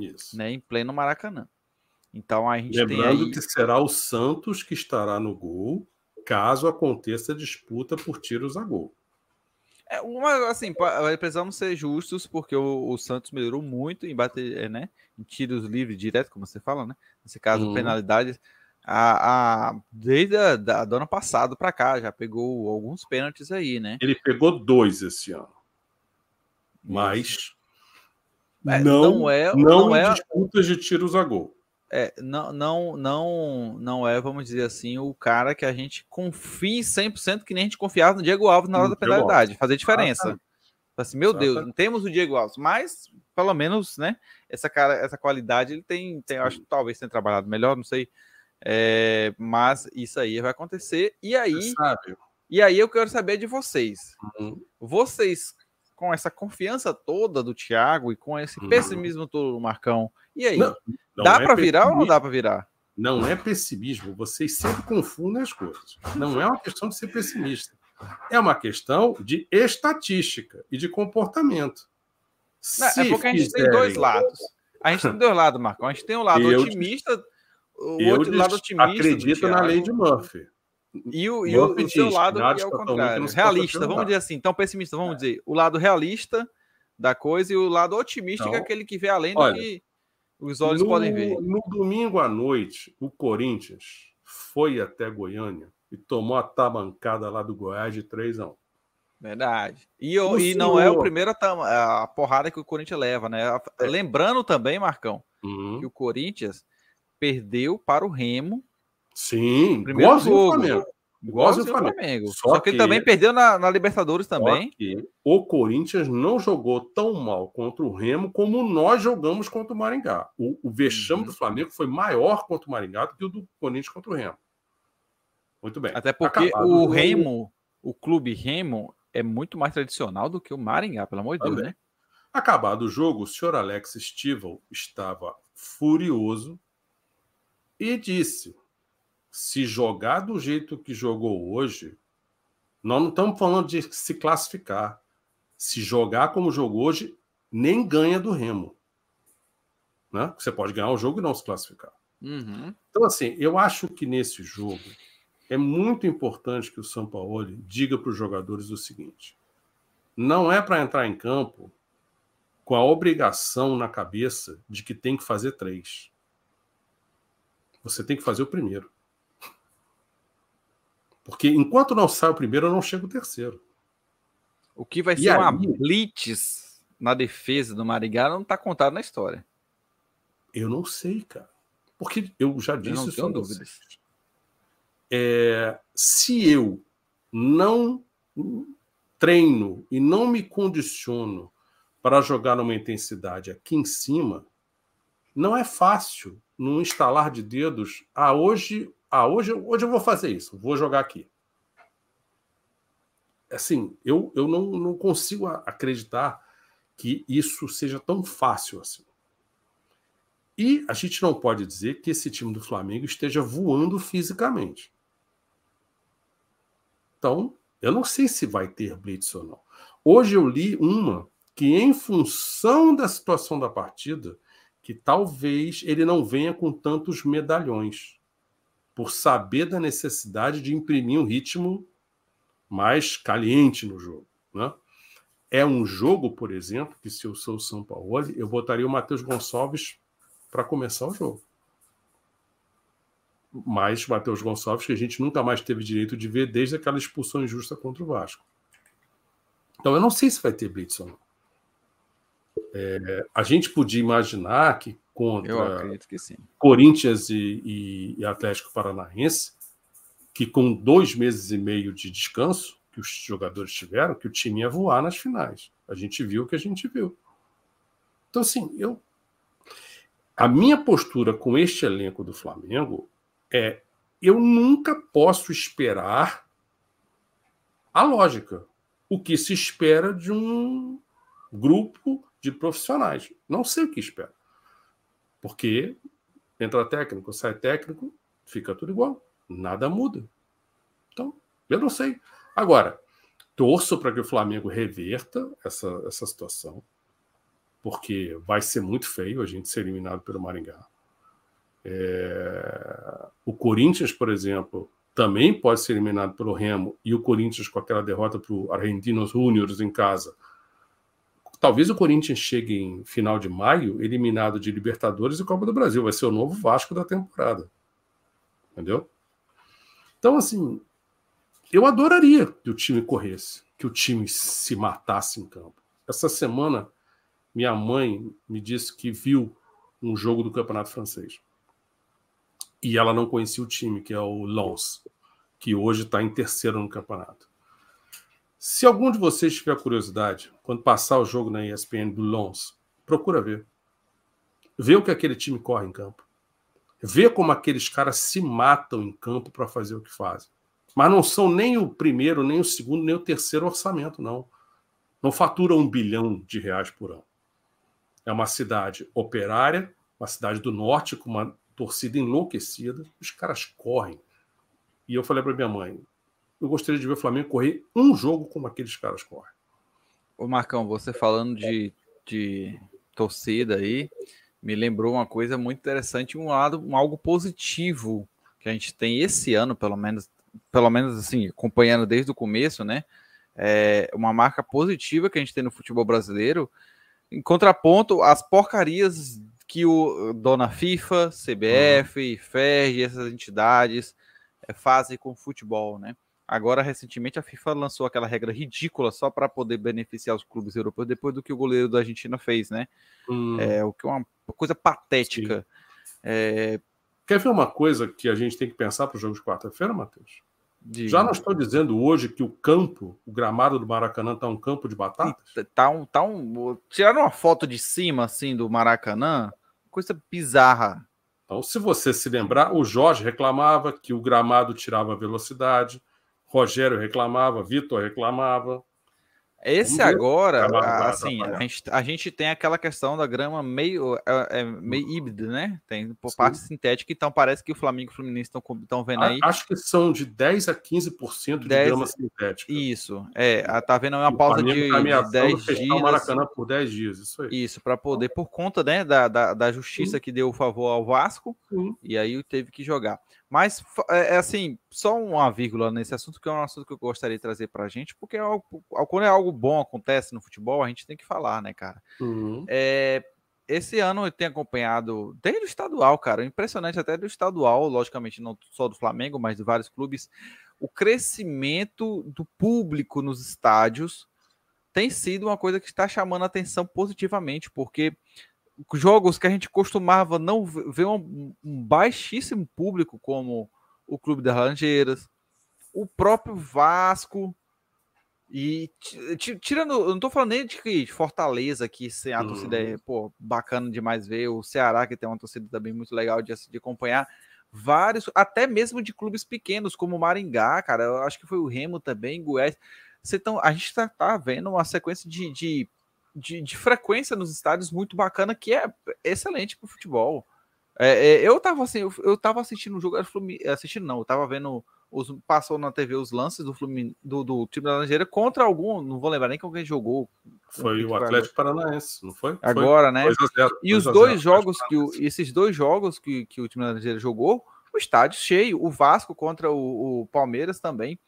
Speaker 2: Isso.
Speaker 1: Né, em pleno Maracanã. Então a gente
Speaker 2: Lembrando
Speaker 1: tem aí...
Speaker 2: que será o Santos que estará no gol, caso aconteça disputa por tiros a gol.
Speaker 1: É uma, assim, precisamos ser justos, porque o, o, Santos melhorou muito em bater, é, né? Em tiros livres direto, como você fala, né? Nesse caso, hum. penalidades. A, a, desde a da, do ano passado para cá, já pegou alguns pênaltis aí, né?
Speaker 2: Ele pegou dois esse ano. Mas não, não é, não, não é disputas de tiros a gol.
Speaker 1: É, não, não, não, não é, vamos dizer assim, o cara que a gente confia 100% que nem a gente confiava no Diego Alves na hora da penalidade, fazer diferença. Ah, assim, meu Deus, não temos o Diego Alves, mas pelo menos, né, essa cara, essa qualidade ele tem, tem acho que talvez tenha trabalhado melhor, não sei. É, mas isso aí vai acontecer. E aí, e aí eu quero saber de vocês. Uhum. Vocês com essa confiança toda do Thiago e com esse uhum. pessimismo todo do Marcão. E aí? Não, não dá é para virar ou não dá para virar?
Speaker 2: Não é pessimismo, vocês sempre confundem as coisas. Não é uma questão de ser pessimista. É uma questão de estatística e de comportamento.
Speaker 1: Não, é porque a gente fizerem... tem dois lados. A gente tem dois lados, Marcão. A gente tem o um lado eu, otimista, o outro lado otimista.
Speaker 2: Acredito na lei de Murphy.
Speaker 1: E o, e o, o seu lado que é o contrário. Realista, vamos dizer assim. Então, pessimista, vamos é. dizer. O lado realista da coisa e o lado otimista, então, que é aquele que vê além olha, do que os olhos
Speaker 2: no,
Speaker 1: podem ver.
Speaker 2: No domingo à noite, o Corinthians foi até Goiânia e tomou a tabancada lá do Goiás de 3 a 1.
Speaker 1: Verdade. E, e não é a primeira a porrada que o Corinthians leva, né? É. Lembrando também, Marcão, uhum. que o Corinthians perdeu para o Remo
Speaker 2: Sim,
Speaker 1: primeiro jogo. O Flamengo. Igualzinho o Flamengo. Flamengo. Só, Só que, que, ele também perdeu na, na Libertadores também.
Speaker 2: o Corinthians não jogou tão mal contra o Remo como nós jogamos contra o Maringá. O, o vexame uhum. do Flamengo foi maior contra o Maringá do que o do Corinthians contra o Remo. Muito bem.
Speaker 1: Até porque Acabado o Remo, o clube Remo, é muito mais tradicional do que o Maringá, pelo amor de Deus, né?
Speaker 2: Acabado o jogo, o senhor Alex Stival estava furioso e disse: se jogar do jeito que jogou hoje, nós não estamos falando de se classificar. Se jogar como jogou hoje, nem ganha do Remo. Né? Você pode ganhar o jogo e não se classificar.
Speaker 1: Uhum.
Speaker 2: Então, assim, eu acho que nesse jogo é muito importante que o São Paulo diga para os jogadores o seguinte: não é para entrar em campo com a obrigação na cabeça de que tem que fazer três. Você tem que fazer o primeiro. Porque enquanto não sai o primeiro, eu não chego o terceiro.
Speaker 1: O que vai e ser aí... uma blitz na defesa do Marigá não está contado na história.
Speaker 2: Eu não sei, cara. Porque eu já disse eu não tenho dúvidas. É, se eu não treino e não me condiciono para jogar numa intensidade aqui em cima, não é fácil, num instalar de dedos, ah, hoje ah, hoje, hoje eu vou fazer isso, vou jogar aqui. Assim, eu, eu não, não consigo acreditar que isso seja tão fácil assim. E a gente não pode dizer que esse time do Flamengo esteja voando fisicamente. Então, eu não sei se vai ter blitz ou não. Hoje eu li uma que, em função da situação da partida, que talvez ele não venha com tantos medalhões, por saber da necessidade de imprimir um ritmo mais caliente no jogo. Né? É um jogo, por exemplo, que se eu sou o São Paulo, eu botaria o Matheus Gonçalves para começar o jogo. Mas Matheus Gonçalves, que a gente nunca mais teve direito de ver desde aquela expulsão injusta contra o Vasco. Então eu não sei se vai ter blitz ou não. É, a gente podia imaginar que contra
Speaker 1: que
Speaker 2: Corinthians e, e, Atlético Paranaense, que com dois meses e meio de descanso que os jogadores tiveram, que o time ia voar nas finais. A gente viu o que a gente viu. Então, assim, eu. A minha postura com este elenco do Flamengo é: eu nunca posso esperar a lógica. O que se espera de um grupo de profissionais. Não sei o que espero. Porque entra técnico, sai técnico, fica tudo igual. Nada muda. Então, eu não sei. Agora, torço para que o Flamengo reverta essa, essa situação, porque vai ser muito feio a gente ser eliminado pelo Maringá. É... O Corinthians, por exemplo, também pode ser eliminado pelo Remo, e o Corinthians, com aquela derrota para o Argentinos Júniors em casa, Talvez o Corinthians chegue em final de maio eliminado de Libertadores e Copa do Brasil. Vai ser o novo Vasco da temporada. Entendeu? Então, assim, eu adoraria que o time corresse, que o time se matasse em campo. Essa semana, minha mãe me disse que viu um jogo do Campeonato Francês. E ela não conhecia o time, que é o Lens, que hoje está em terceiro no campeonato. Se algum de vocês tiver curiosidade, quando passar o jogo na ESPN do Lons, procura ver. Vê o que aquele time corre em campo. Vê como aqueles caras se matam em campo para fazer o que fazem. Mas não são nem o primeiro, nem o segundo, nem o terceiro orçamento, não. Não fatura um bilhão de reais por ano. É uma cidade operária, uma cidade do norte com uma torcida enlouquecida. Os caras correm. E eu falei para minha mãe: eu gostaria de ver o Flamengo correr um jogo como aqueles caras correm.
Speaker 1: Ô Marcão, você falando de, de torcida aí, me lembrou uma coisa muito interessante, um lado, um algo positivo que a gente tem esse ano, pelo menos, pelo menos assim, acompanhando desde o começo, né? É uma marca positiva que a gente tem no futebol brasileiro, em contraponto às porcarias que o dona FIFA, CBF, uhum. FERJ, essas entidades é, fazem com o futebol, né? Agora, recentemente, a FIFA lançou aquela regra ridícula só para poder beneficiar os clubes europeus depois do que o goleiro da Argentina fez, né? Hum. É, o que é uma coisa patética. É...
Speaker 2: Quer ver uma coisa que a gente tem que pensar para o jogo de quarta-feira, Matheus? De... Já não estou dizendo hoje que o campo, o gramado do Maracanã está um campo de batatas?
Speaker 1: Tá um, tá um. Tiraram uma foto de cima assim do Maracanã, coisa bizarra.
Speaker 2: Então, se você se lembrar, o Jorge reclamava que o gramado tirava velocidade. Rogério reclamava, Vitor reclamava.
Speaker 1: Esse agora, assim, a gente, a gente tem aquela questão da grama meio, é, é meio híbrida, né? Tem por Sim. parte sintética, então parece que o Flamengo e o Fluminense estão vendo aí.
Speaker 2: Acho que são de 10 a 15% de 10, grama sintética.
Speaker 1: Isso, é, tá vendo uma pausa de, tá de 10 dias. O
Speaker 2: Maracanã por 10 dias, isso aí.
Speaker 1: Isso, para poder, por conta né, da, da, da justiça Sim. que deu o favor ao Vasco, Sim. e aí teve que jogar. Mas, é, é, assim, só uma vírgula nesse assunto, que é um assunto que eu gostaria de trazer para a gente, porque é algo, quando é algo bom acontece no futebol, a gente tem que falar, né, cara? Uhum. É, esse ano eu tenho acompanhado, desde o estadual, cara, impressionante até do estadual, logicamente não só do Flamengo, mas de vários clubes, o crescimento do público nos estádios tem sido uma coisa que está chamando a atenção positivamente, porque jogos que a gente costumava não ver um, um baixíssimo público, como o Clube das Laranjeiras, o próprio Vasco. E tirando, eu não tô falando nem de Fortaleza, que sem a torcida é uhum. pô, bacana demais ver, o Ceará, que tem uma torcida também muito legal de, de acompanhar, vários, até mesmo de clubes pequenos, como o Maringá, cara, eu acho que foi o Remo também, Goiás. Você tão, a gente tá, tá vendo uma sequência de, de de, de, frequência nos estádios muito bacana, que é excelente para o futebol. É, é, eu tava assim, eu, eu tava assistindo o jogo, assistindo não, eu tava vendo os, passou na TV os lances do, Flumin, do, do time da Laranjeira contra algum, não vou lembrar nem quem jogou.
Speaker 2: Foi o Atlético Paranaense, não foi?
Speaker 1: Agora, foi né? 0, e os dois jogos que o, esses dois jogos que, que o time da Laranjeira jogou, o estádio cheio, o Vasco contra o, o Palmeiras também.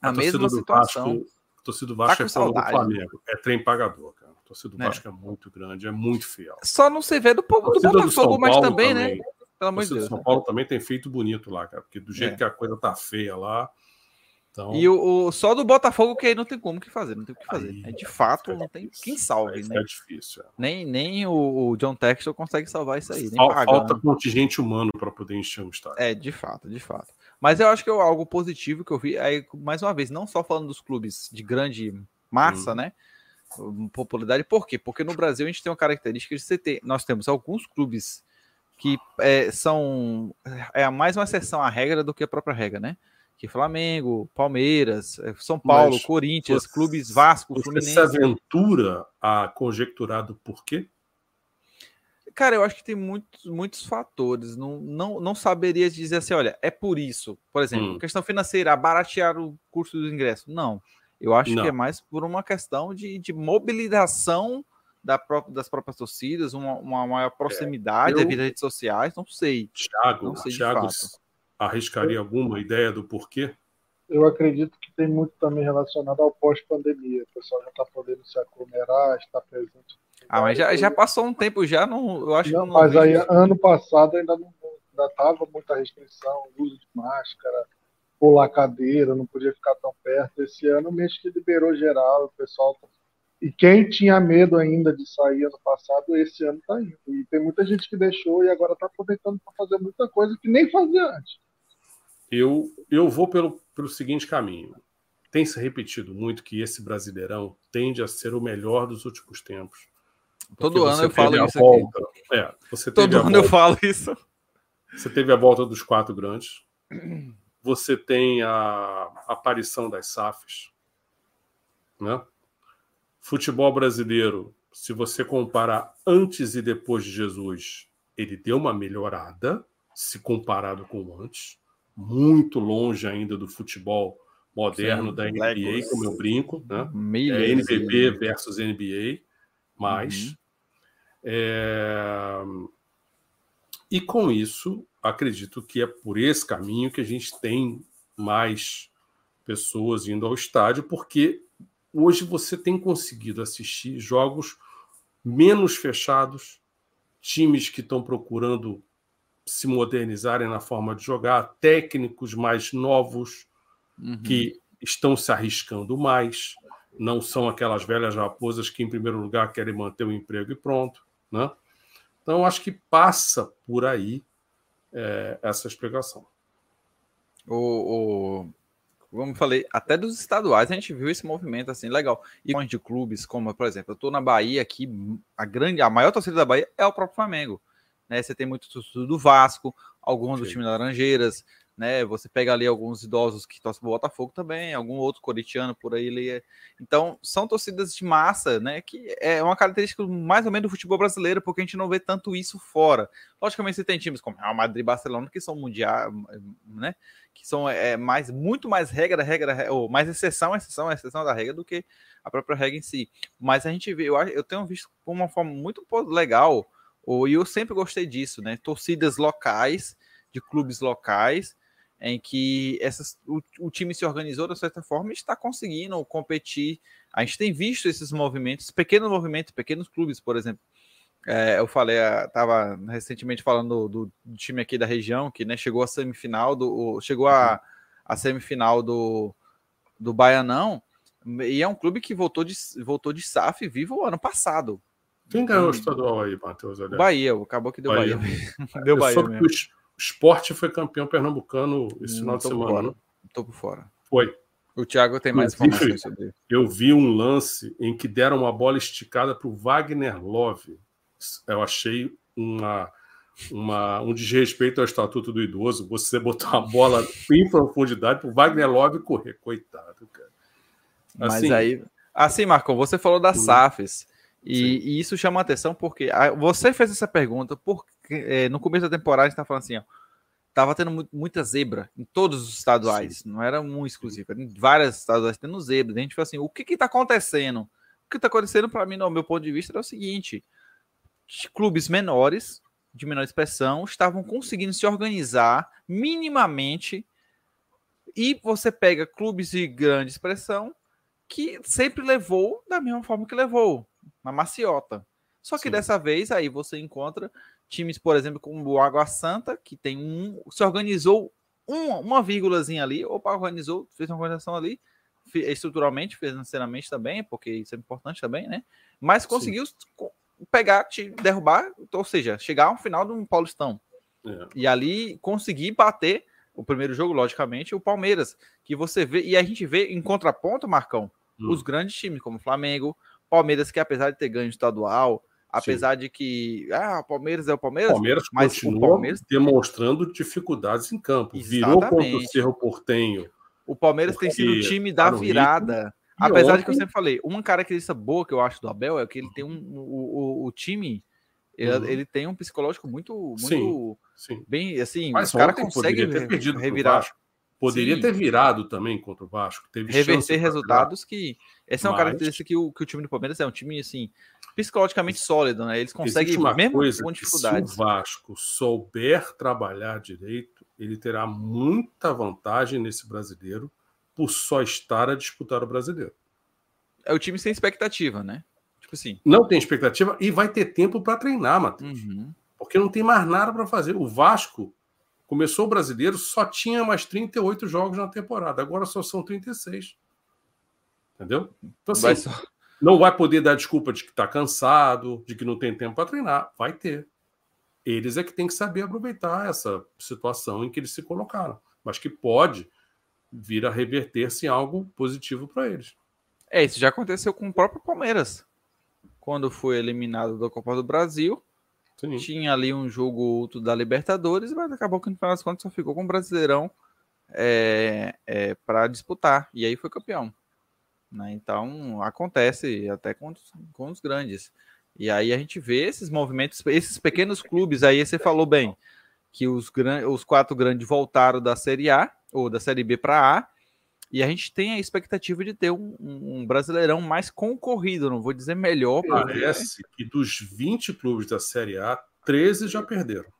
Speaker 1: A, a mesma situação.
Speaker 2: Vasco, torcida do Vasco tá é como do Flamengo, é trem pagador, cara. A torcida do é. Vasco é muito grande, é muito fiel.
Speaker 1: Só não se vê do povo do Botafogo, mas também, né? também, né?
Speaker 2: Pelo amor de Deus. São né? Paulo também tem feito bonito lá, cara, porque do jeito é. que a coisa tá feia lá.
Speaker 1: Então... E o, o, só do Botafogo que aí não tem como que fazer, não tem o que fazer. Aí, é de fato, é não tem quem salve, né?
Speaker 2: É difícil. É.
Speaker 1: Nem, nem o, o, John Textor consegue salvar isso aí.
Speaker 2: Falta, falta contingente humano para poder encher o estádio.
Speaker 1: É, de fato, de fato. Mas eu acho que é algo positivo que eu vi, aí, mais uma vez, não só falando dos clubes de grande massa, hum. né? Popularidade, por quê? Porque no Brasil a gente tem uma característica de você ter, nós temos alguns clubes que é, são é mais uma exceção à regra do que a própria regra, né? Que Flamengo, Palmeiras, é, São Paulo, Mas Corinthians, você, clubes Vasco,
Speaker 2: você Fluminense. Você aventura a conjecturar do porquê?
Speaker 1: Cara, eu acho que tem muitos, muitos fatores. Não, não, não saberia dizer assim, olha, é por isso. Por exemplo, hum. questão financeira, baratear o custo do ingresso. Não. Eu acho não. que é mais por uma questão de, de mobilização da própria, das próprias torcidas, uma, uma maior proximidade é, eu, redes sociais, não sei.
Speaker 2: Thiago,
Speaker 1: não
Speaker 2: sei Thiago arriscaria alguma ideia do porquê?
Speaker 3: Eu acredito que tem muito também relacionado ao pós-pandemia. O pessoal já está podendo se aglomerar, está presente.
Speaker 1: Ah, mas já, já passou um tempo já, não, eu acho
Speaker 3: não,
Speaker 1: não
Speaker 3: Mas aí, isso. ano passado ainda não ainda estava muita restrição, uso de máscara, pular cadeira, não podia ficar tão perto. Esse ano, mês que liberou geral, o pessoal e quem tinha medo ainda de sair ano passado, esse ano está indo. E tem muita gente que deixou e agora está aproveitando para fazer muita coisa que nem fazia antes.
Speaker 2: Eu, eu vou pelo, pelo seguinte caminho. Tem se repetido muito que esse Brasileirão tende a ser o melhor dos últimos tempos.
Speaker 1: Todo ano eu falo isso volta,
Speaker 2: aqui. É, você
Speaker 1: Todo ano volta, eu falo isso.
Speaker 2: Você teve a volta dos quatro grandes. Você tem a aparição das SAFs. Né? Futebol brasileiro, se você comparar antes e depois de Jesus, ele deu uma melhorada, se comparado com antes, muito longe ainda do futebol moderno Sim, da NBA, Legos. como eu brinco, né? É NBB versus NBA, mais. Uhum. É... E com isso, acredito que é por esse caminho que a gente tem mais pessoas indo ao estádio, porque hoje você tem conseguido assistir jogos menos fechados, times que estão procurando se modernizarem na forma de jogar, técnicos mais novos uhum. que estão se arriscando mais, não são aquelas velhas raposas que, em primeiro lugar, querem manter o emprego e pronto. Né? Então, acho que passa por aí é, essa explicação.
Speaker 1: O, o, como falei, até dos estaduais a gente viu esse movimento assim, legal. E de clubes, como por exemplo, eu estou na Bahia aqui, a grande, a maior torcida da Bahia é o próprio Flamengo. Né? Você tem muito do Vasco, alguns do time Laranjeiras, né? Você pega ali alguns idosos que torcem pro Botafogo também, algum outro corintiano por aí. Ali. Então, são torcidas de massa, né? Que é uma característica mais ou menos do futebol brasileiro, porque a gente não vê tanto isso fora. Logicamente, você tem times como Real Madrid e Barcelona que são mundial, né? Que são é, mais, muito mais regra, regra, ou mais exceção, exceção, exceção da regra do que a própria regra em si. Mas a gente vê, eu, eu tenho visto uma forma muito legal, e eu sempre gostei disso, né? Torcidas locais, de clubes locais, em que essas, o, o, time se organizou de certa forma e está conseguindo competir. A gente tem visto esses movimentos, pequenos movimentos, pequenos clubes, por exemplo. É, eu falei, estava recentemente falando do, do, time aqui da região que né, chegou à semifinal do, chegou a, a semifinal do, do Baianão e é um clube que voltou de, voltou de SAF vivo ano passado.
Speaker 2: Quem ganhou o estadual aí, Matheus?
Speaker 1: Bahia, acabou que deu Bahia. Bahia. deu Bahia mesmo
Speaker 2: esporte foi campeão pernambucano esse hum, final de semana. Né?
Speaker 1: Tô por fora.
Speaker 2: Foi.
Speaker 1: O Thiago tem mais informações sobre.
Speaker 2: Eu vi um lance em que deram uma bola esticada para o Wagner Love. Eu achei uma, uma, um desrespeito ao estatuto do idoso. Você botar uma bola em profundidade para o Wagner Love correr. Coitado, cara.
Speaker 1: Assim, Mas aí. Assim, Marco, você falou das hum. E, e, isso chama a atenção porque você fez essa pergunta porque é, no começo da temporada a gente tá falando assim, ó, tava tendo muita zebra em todos os estaduais, Sim. não era um exclusivo, em várias estaduais tendo zebra. A gente falou assim, o que que tá acontecendo? O que tá acontecendo para mim, no meu ponto de vista, é o seguinte: clubes menores, de menor expressão, estavam conseguindo se organizar minimamente e você pega clubes de grande expressão que sempre levou da mesma forma que levou, na maciota. Só que Sim. dessa vez aí você encontra times, por exemplo, como o Água Santa, que tem um. se organizou um, uma vírgulazinha ali, opa, organizou, fez uma organização ali, estruturalmente, financeiramente também, porque isso é importante também, né? Mas conseguiu Sim. pegar, te derrubar, ou seja, chegar ao final de um Paulistão. É. E ali conseguir bater o primeiro jogo, logicamente, o Palmeiras, que você vê, e a gente vê em contraponto, Marcão, hum. os grandes times, como Flamengo, Palmeiras, que apesar de ter ganho estadual, apesar Sim. de que ah, o Palmeiras é o Palmeiras,
Speaker 2: Palmeiras mas continua o Palmeiras demonstrando dificuldades em campo. Exatamente. Virou contra o Cerro Portenho.
Speaker 1: O Palmeiras tem sido o time da virada. Apesar ontem... de que eu sempre falei, uma característica boa que eu acho do Abel é que ele tem um o, o, o time ele, uhum. ele, tem um psicológico muito, muito
Speaker 2: sim, sim.
Speaker 1: bem assim.
Speaker 2: Mas o cara consegue ter revirar. Poderia sim. ter virado também contra o Vasco. Teve
Speaker 1: Reverter resultados que. Essa é uma característica que o, que o time do Palmeiras é um time assim, psicologicamente sólido, né? Eles conseguem
Speaker 2: uma mesmo coisa com dificuldades. se o Vasco souber trabalhar direito, ele terá muita vantagem nesse brasileiro por só estar a disputar o brasileiro.
Speaker 1: É o time sem expectativa, né? Tipo assim.
Speaker 2: Não tem expectativa e vai ter tempo para treinar, Matheus. Uhum. Porque não tem mais nada para fazer. O Vasco começou o brasileiro, só tinha mais 38 jogos na temporada. Agora só são 36. Entendeu? Então, assim, vai só... não vai poder dar desculpa de que está cansado, de que não tem tempo para treinar. Vai ter. Eles é que tem que saber aproveitar essa situação em que eles se colocaram. Mas que pode vir a reverter-se em algo positivo para eles.
Speaker 1: É, isso já aconteceu com o próprio Palmeiras quando foi eliminado da Copa do Brasil. Sim. Tinha ali um jogo outro da Libertadores, mas acabou que no final das contas só ficou com o Brasileirão é, é, para disputar. E aí foi campeão. Né? Então acontece até com, com os grandes. E aí a gente vê esses movimentos, esses pequenos clubes aí, você falou bem, que os, os quatro grandes voltaram da Série A ou da Série B para A e a gente tem a expectativa de ter um, um brasileirão mais concorrido, não vou dizer melhor.
Speaker 2: Parece porque... que dos 20 clubes da Série A, 13 já perderam.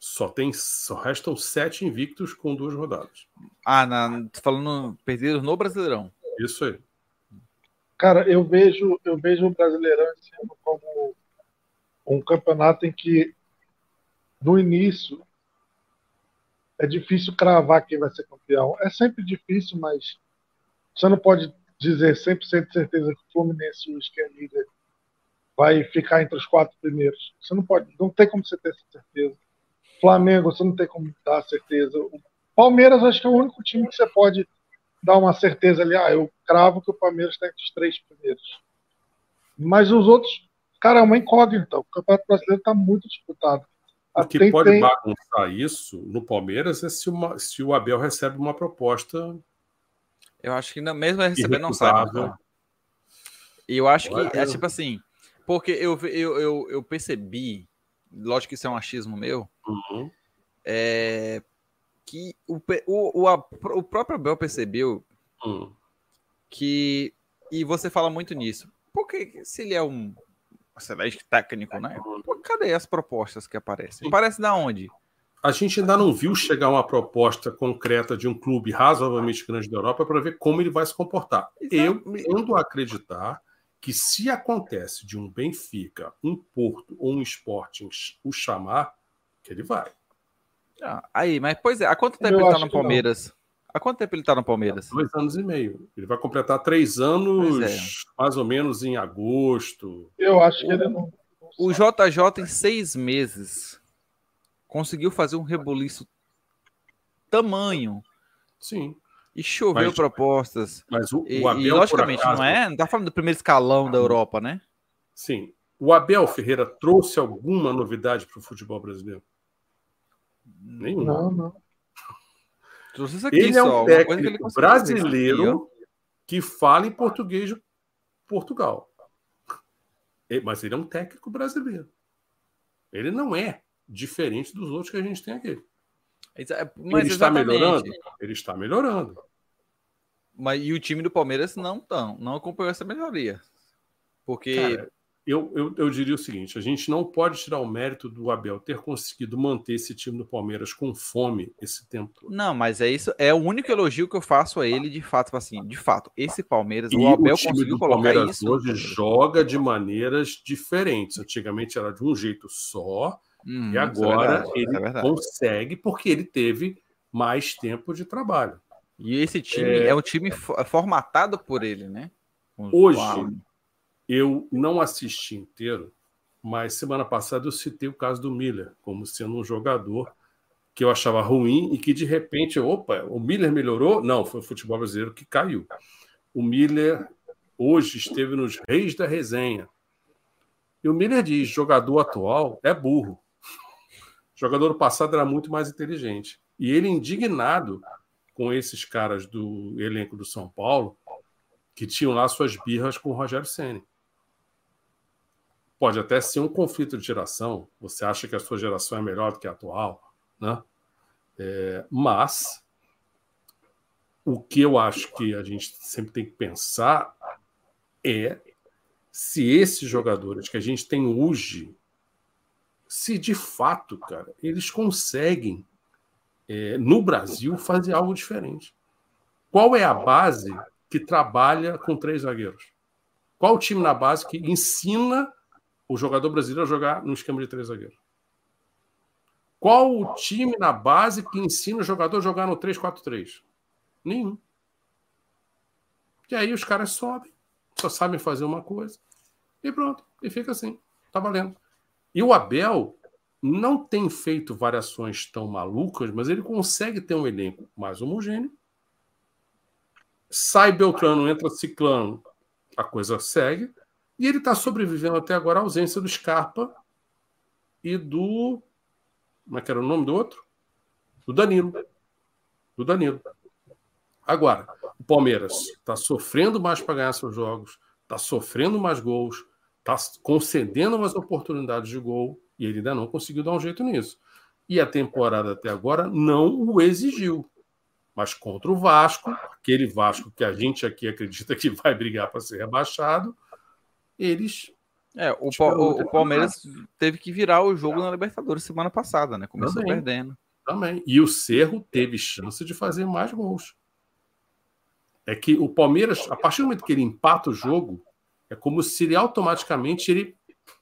Speaker 2: Só tem, só restam sete invictos com duas rodadas.
Speaker 1: Ah, na, falando perdidos no Brasileirão.
Speaker 2: Isso aí.
Speaker 3: Cara, eu vejo, eu vejo o Brasileirão sendo como um campeonato em que no início é difícil cravar quem vai ser campeão. É sempre difícil, mas você não pode dizer 100% de certeza que o Fluminense, o que é líder, vai ficar entre os quatro primeiros. Você não pode, não tem como você ter essa certeza. Flamengo, você não tem como dar certeza. O Palmeiras, acho que é o único time que você pode dar uma certeza ali. Ah, eu cravo que o Palmeiras está entre os três primeiros. Mas os outros, cara, é uma incógnita. O Campeonato Brasileiro está muito disputado.
Speaker 2: O que pode tem... bagunçar isso no Palmeiras é se, uma, se o Abel recebe uma proposta.
Speaker 1: Eu acho que mesmo receber não sabe. E eu acho que é tipo assim, porque eu, eu, eu, eu, percebi, lógico que isso é um achismo meu, uhum. é, que o, o, o, o próprio Abel percebeu uhum. que, e você fala muito nisso, porque se ele é um excelente técnico, né? Pô, cadê as propostas que aparecem? Parece da onde?
Speaker 2: A gente ainda não viu chegar uma proposta concreta de um clube razoavelmente grande da Europa para ver como ele vai se comportar. Eu tendo a acreditar que se acontece de um Benfica, um Porto ou um Sporting o chamar, que ele vai.
Speaker 1: Ah, aí, mas pois é, há quanto tempo Eu ele está no Palmeiras? Há quanto tempo ele está no Palmeiras?
Speaker 2: Dois anos e meio. Ele vai completar três anos, é. mais ou menos em agosto.
Speaker 3: Eu acho que ele não.
Speaker 1: O JJ, em seis meses, conseguiu fazer um rebuliço tamanho.
Speaker 2: Sim.
Speaker 1: E choveu mas, propostas.
Speaker 2: Mas o,
Speaker 1: e, o Abel, e, logicamente, acaso, não é? Não está falando do primeiro escalão da Europa, né?
Speaker 2: Sim. O Abel Ferreira trouxe alguma novidade para o futebol brasileiro?
Speaker 3: Nenhuma. Não, não.
Speaker 2: Ele é um técnico brasileiro aqui, que fala em português de Portugal. Mas ele é um técnico brasileiro. Ele não é diferente dos outros que a gente tem aqui.
Speaker 1: Mas
Speaker 2: ele está
Speaker 1: exatamente.
Speaker 2: melhorando? Ele está melhorando.
Speaker 1: Mas, e o time do Palmeiras não tão, não acompanhou essa melhoria. Porque.
Speaker 2: Cara, eu, eu, eu diria o seguinte: a gente não pode tirar o mérito do Abel ter conseguido manter esse time do Palmeiras com fome esse tempo todo.
Speaker 1: Não, mas é isso. É o único elogio que eu faço a ele, de fato, assim, de fato, esse Palmeiras,
Speaker 2: E
Speaker 1: o Abel
Speaker 2: o time
Speaker 1: conseguiu
Speaker 2: do
Speaker 1: colocar
Speaker 2: Palmeiras
Speaker 1: isso.
Speaker 2: hoje joga de maneiras diferentes. Antigamente era de um jeito só,
Speaker 1: Uhum,
Speaker 2: e
Speaker 1: é
Speaker 2: agora
Speaker 1: verdade, isso
Speaker 2: ele
Speaker 1: é
Speaker 2: consegue porque ele teve mais tempo de trabalho.
Speaker 1: E esse time
Speaker 2: É.
Speaker 1: é, um time fo- formatado por ele, né? Com-
Speaker 2: Hoje, Eu não assisti inteiro, mas semana passada eu citei o caso do Miller como sendo um jogador que eu achava ruim e que de repente, opa, o Miller melhorou? Não, foi o futebol brasileiro que caiu. O Miller hoje esteve nos Reis da Resenha. E o Miller diz: jogador atual é burro. O jogador passado era muito mais inteligente. E ele, indignado com esses caras do elenco do São Paulo, que tinham lá suas birras com o Rogério Ceni. Pode até ser um conflito de geração. Você acha que a sua geração é melhor do que a atual, né? É, mas o que eu acho que a gente sempre tem que pensar é se esses jogadores que a gente tem hoje, se de fato, cara, eles conseguem é, no Brasil fazer algo diferente. Qual é a base que trabalha com três zagueiros? Qual o time na base que ensina o jogador brasileiro a jogar no esquema de três zagueiros? Qual o time na base que ensina o jogador a jogar no 3-4-3? Nenhum. E aí os caras sobem, só sabem fazer uma coisa, e pronto, e fica assim, tá valendo. E o Abel não tem feito variações tão malucas, mas ele consegue ter um elenco mais homogêneo. Sai Beltrano, entra Ciclano, a coisa segue. E ele está sobrevivendo até agora à ausência do Scarpa e do. Como é que era o nome do outro? Do Danilo. Do Danilo. Agora, o Palmeiras está sofrendo mais para ganhar seus jogos, está sofrendo mais gols, está concedendo mais oportunidades de gol e ele ainda não conseguiu dar um jeito nisso. E a temporada até agora não o exigiu. Mas contra o Vasco, aquele Vasco que a gente aqui acredita que vai brigar para ser rebaixado, eles.
Speaker 1: É, o,
Speaker 2: Tipo,
Speaker 1: Pa- o- o Palmeiras teve que virar o jogo na Libertadores semana passada, né? Começou
Speaker 2: Também.
Speaker 1: perdendo.
Speaker 2: Também. E o Cerro teve chance de fazer mais gols. É que o Palmeiras, a partir do momento que ele empata o jogo, é como se ele automaticamente ele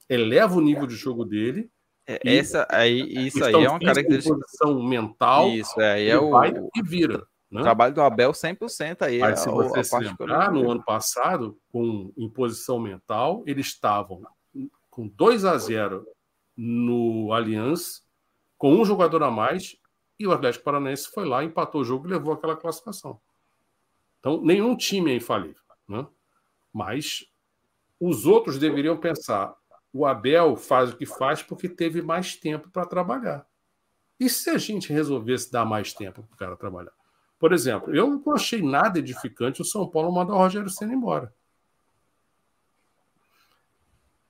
Speaker 2: eleva o nível de jogo dele.
Speaker 1: É,
Speaker 2: E-
Speaker 1: essa aí, isso aí é uma característica.
Speaker 2: mental.
Speaker 1: Isso, é, aí é o,
Speaker 2: vai e vira. Né?
Speaker 1: trabalho do Abel 100% aí. É
Speaker 2: se
Speaker 1: o-
Speaker 2: você
Speaker 1: a
Speaker 2: se
Speaker 1: parte
Speaker 2: lembrar, no ano passado, com em posição mental, eles estavam com 2 a 0 no Allianz, com um jogador a mais, e o Atlético Paranaense foi lá, empatou o jogo e levou aquela classificação. Então, nenhum time é infalível. Né? Mas os outros deveriam pensar: o Abel faz o que faz porque teve mais tempo para trabalhar. E se a gente resolvesse dar mais tempo para o cara trabalhar? Por exemplo, eu não achei nada edificante o São Paulo mandar o Rogério Senna embora.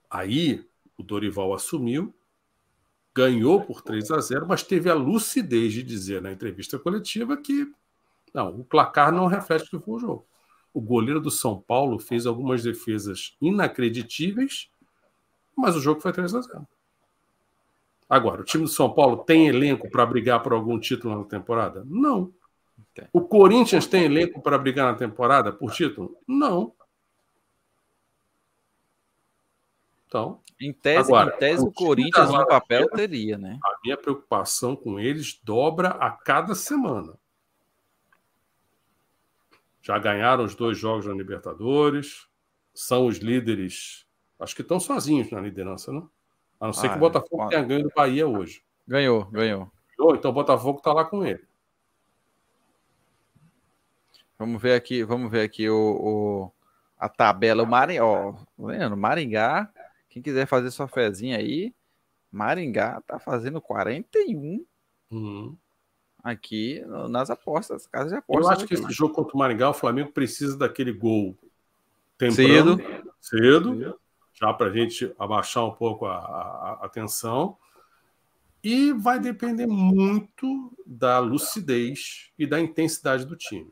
Speaker 2: Aí o Dorival assumiu, ganhou por 3 a 0, mas teve a lucidez de dizer na entrevista coletiva que não, o placar não reflete o que foi o jogo. O goleiro do São Paulo fez algumas defesas inacreditíveis, mas o jogo foi 3 a 0. Agora, o time do São Paulo tem elenco para brigar por algum título na temporada? Não. O Corinthians tem elenco para brigar na temporada por título? Não. Então,
Speaker 1: Em tese,
Speaker 2: Agora,
Speaker 1: em tese
Speaker 2: o
Speaker 1: Corinthians no papel teria, né?
Speaker 2: a minha preocupação com eles dobra a cada semana. Já ganharam os dois jogos na Libertadores, são os líderes, acho que estão sozinhos na liderança, né? A não ser
Speaker 1: Ah,
Speaker 2: que o Botafogo
Speaker 1: é.
Speaker 2: tenha ganho do Bahia hoje.
Speaker 1: Ganhou, ganhou.
Speaker 2: Ou então o Botafogo está lá com ele.
Speaker 1: Vamos ver aqui, vamos ver aqui o, o- a tabela. O Maringá, ó, tá vendo? Maringá, quem quiser fazer sua fezinha aí, Maringá tá fazendo 41
Speaker 2: Uhum.
Speaker 1: aqui nas apostas, casas de
Speaker 2: Eu
Speaker 1: apostas.
Speaker 2: acho que esse jogo contra o Maringá, o Flamengo precisa daquele gol temprano,
Speaker 1: Cedo.
Speaker 2: cedo, Já para a gente abaixar um pouco a, a, a tensão. E vai depender muito da lucidez e da intensidade do time.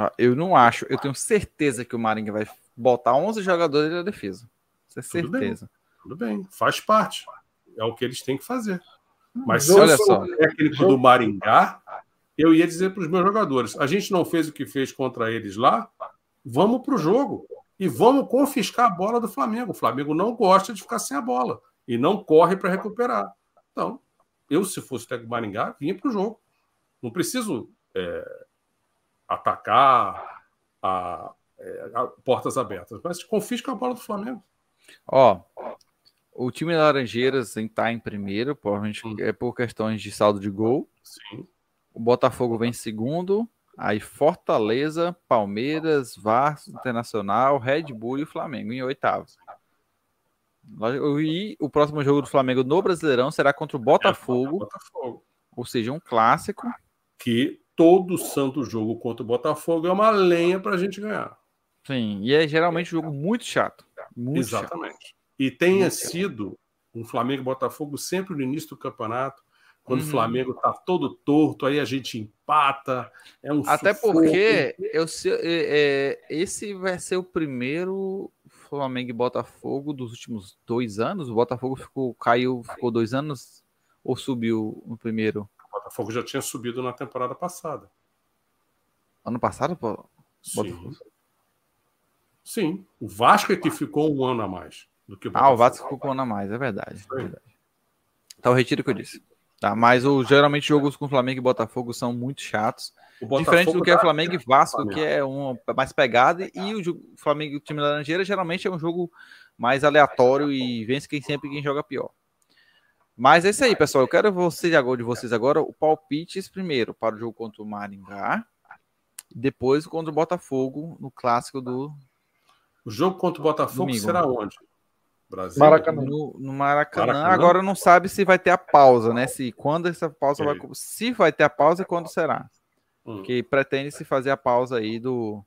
Speaker 1: Ah, eu não acho, eu tenho certeza que o Maringa vai botar 11 jogadores na defesa. Isso é certeza.
Speaker 2: Tudo bem, tudo bem, faz parte. É o que eles têm que fazer. Mas
Speaker 1: se olha eu sou
Speaker 2: só. técnico do Maringá, eu ia dizer para os meus jogadores: a gente não fez o que fez contra eles lá, vamos para o jogo e vamos confiscar a bola do Flamengo. O Flamengo não gosta de ficar sem a bola e não corre para recuperar. Então, eu, se fosse o técnico do Maringá, vinha para o jogo. Não preciso é, atacar a, é, a, portas abertas, mas confisca a bola do Flamengo.
Speaker 1: Ó, o time da Laranjeiras está em primeiro, provavelmente é por questões de saldo de gol.
Speaker 2: Sim.
Speaker 1: O Botafogo vem em segundo. Aí Fortaleza, Palmeiras, Vasco, Internacional, Red Bull e Flamengo em oitavos. E o próximo jogo do Flamengo no Brasileirão será contra o Botafogo. É, Botafogo. Ou seja, um clássico.
Speaker 2: Que todo santo jogo contra o Botafogo é uma lenha para a gente ganhar.
Speaker 1: Sim, e é geralmente um jogo muito chato. Muito
Speaker 2: Exatamente. Chato. E tenha sido um Flamengo e Botafogo sempre no início do campeonato, quando uhum. o Flamengo tá todo torto, aí a gente empata. É um
Speaker 1: Até sufoco. porque eu, é, é, esse vai ser o primeiro Flamengo e Botafogo dos últimos dois anos. O Botafogo ficou, caiu, ficou dois anos ou subiu no primeiro?
Speaker 2: O Botafogo já tinha subido na temporada passada.
Speaker 1: Ano passado, pô?
Speaker 2: Sim. Sim. O Vasco é que ficou um ano a mais
Speaker 1: do que o Botafogo. Ah, o Vasco ficou um ano a mais, é verdade. É verdade. Então, retiro o que eu disse. Tá, mas o, geralmente jogos com Flamengo e Botafogo são muito chatos. Diferente do que é Flamengo e Vasco, que é um mais pegada, e o Flamengo o time Laranjeira geralmente é um jogo mais aleatório e vence quem sempre quem joga pior. Mas é isso aí, pessoal. Eu quero você, de vocês agora o palpites primeiro para o jogo contra o Maringá, depois contra o Botafogo no clássico do.
Speaker 2: O jogo contra o Botafogo domingo. será onde?
Speaker 1: Brasil. Maracanã. No, no Maracanã. Maracanã. Agora não sabe se vai ter a pausa, né? Se quando essa pausa vai. Se vai ter a pausa e quando será. Hum. Que pretende se fazer a pausa aí do.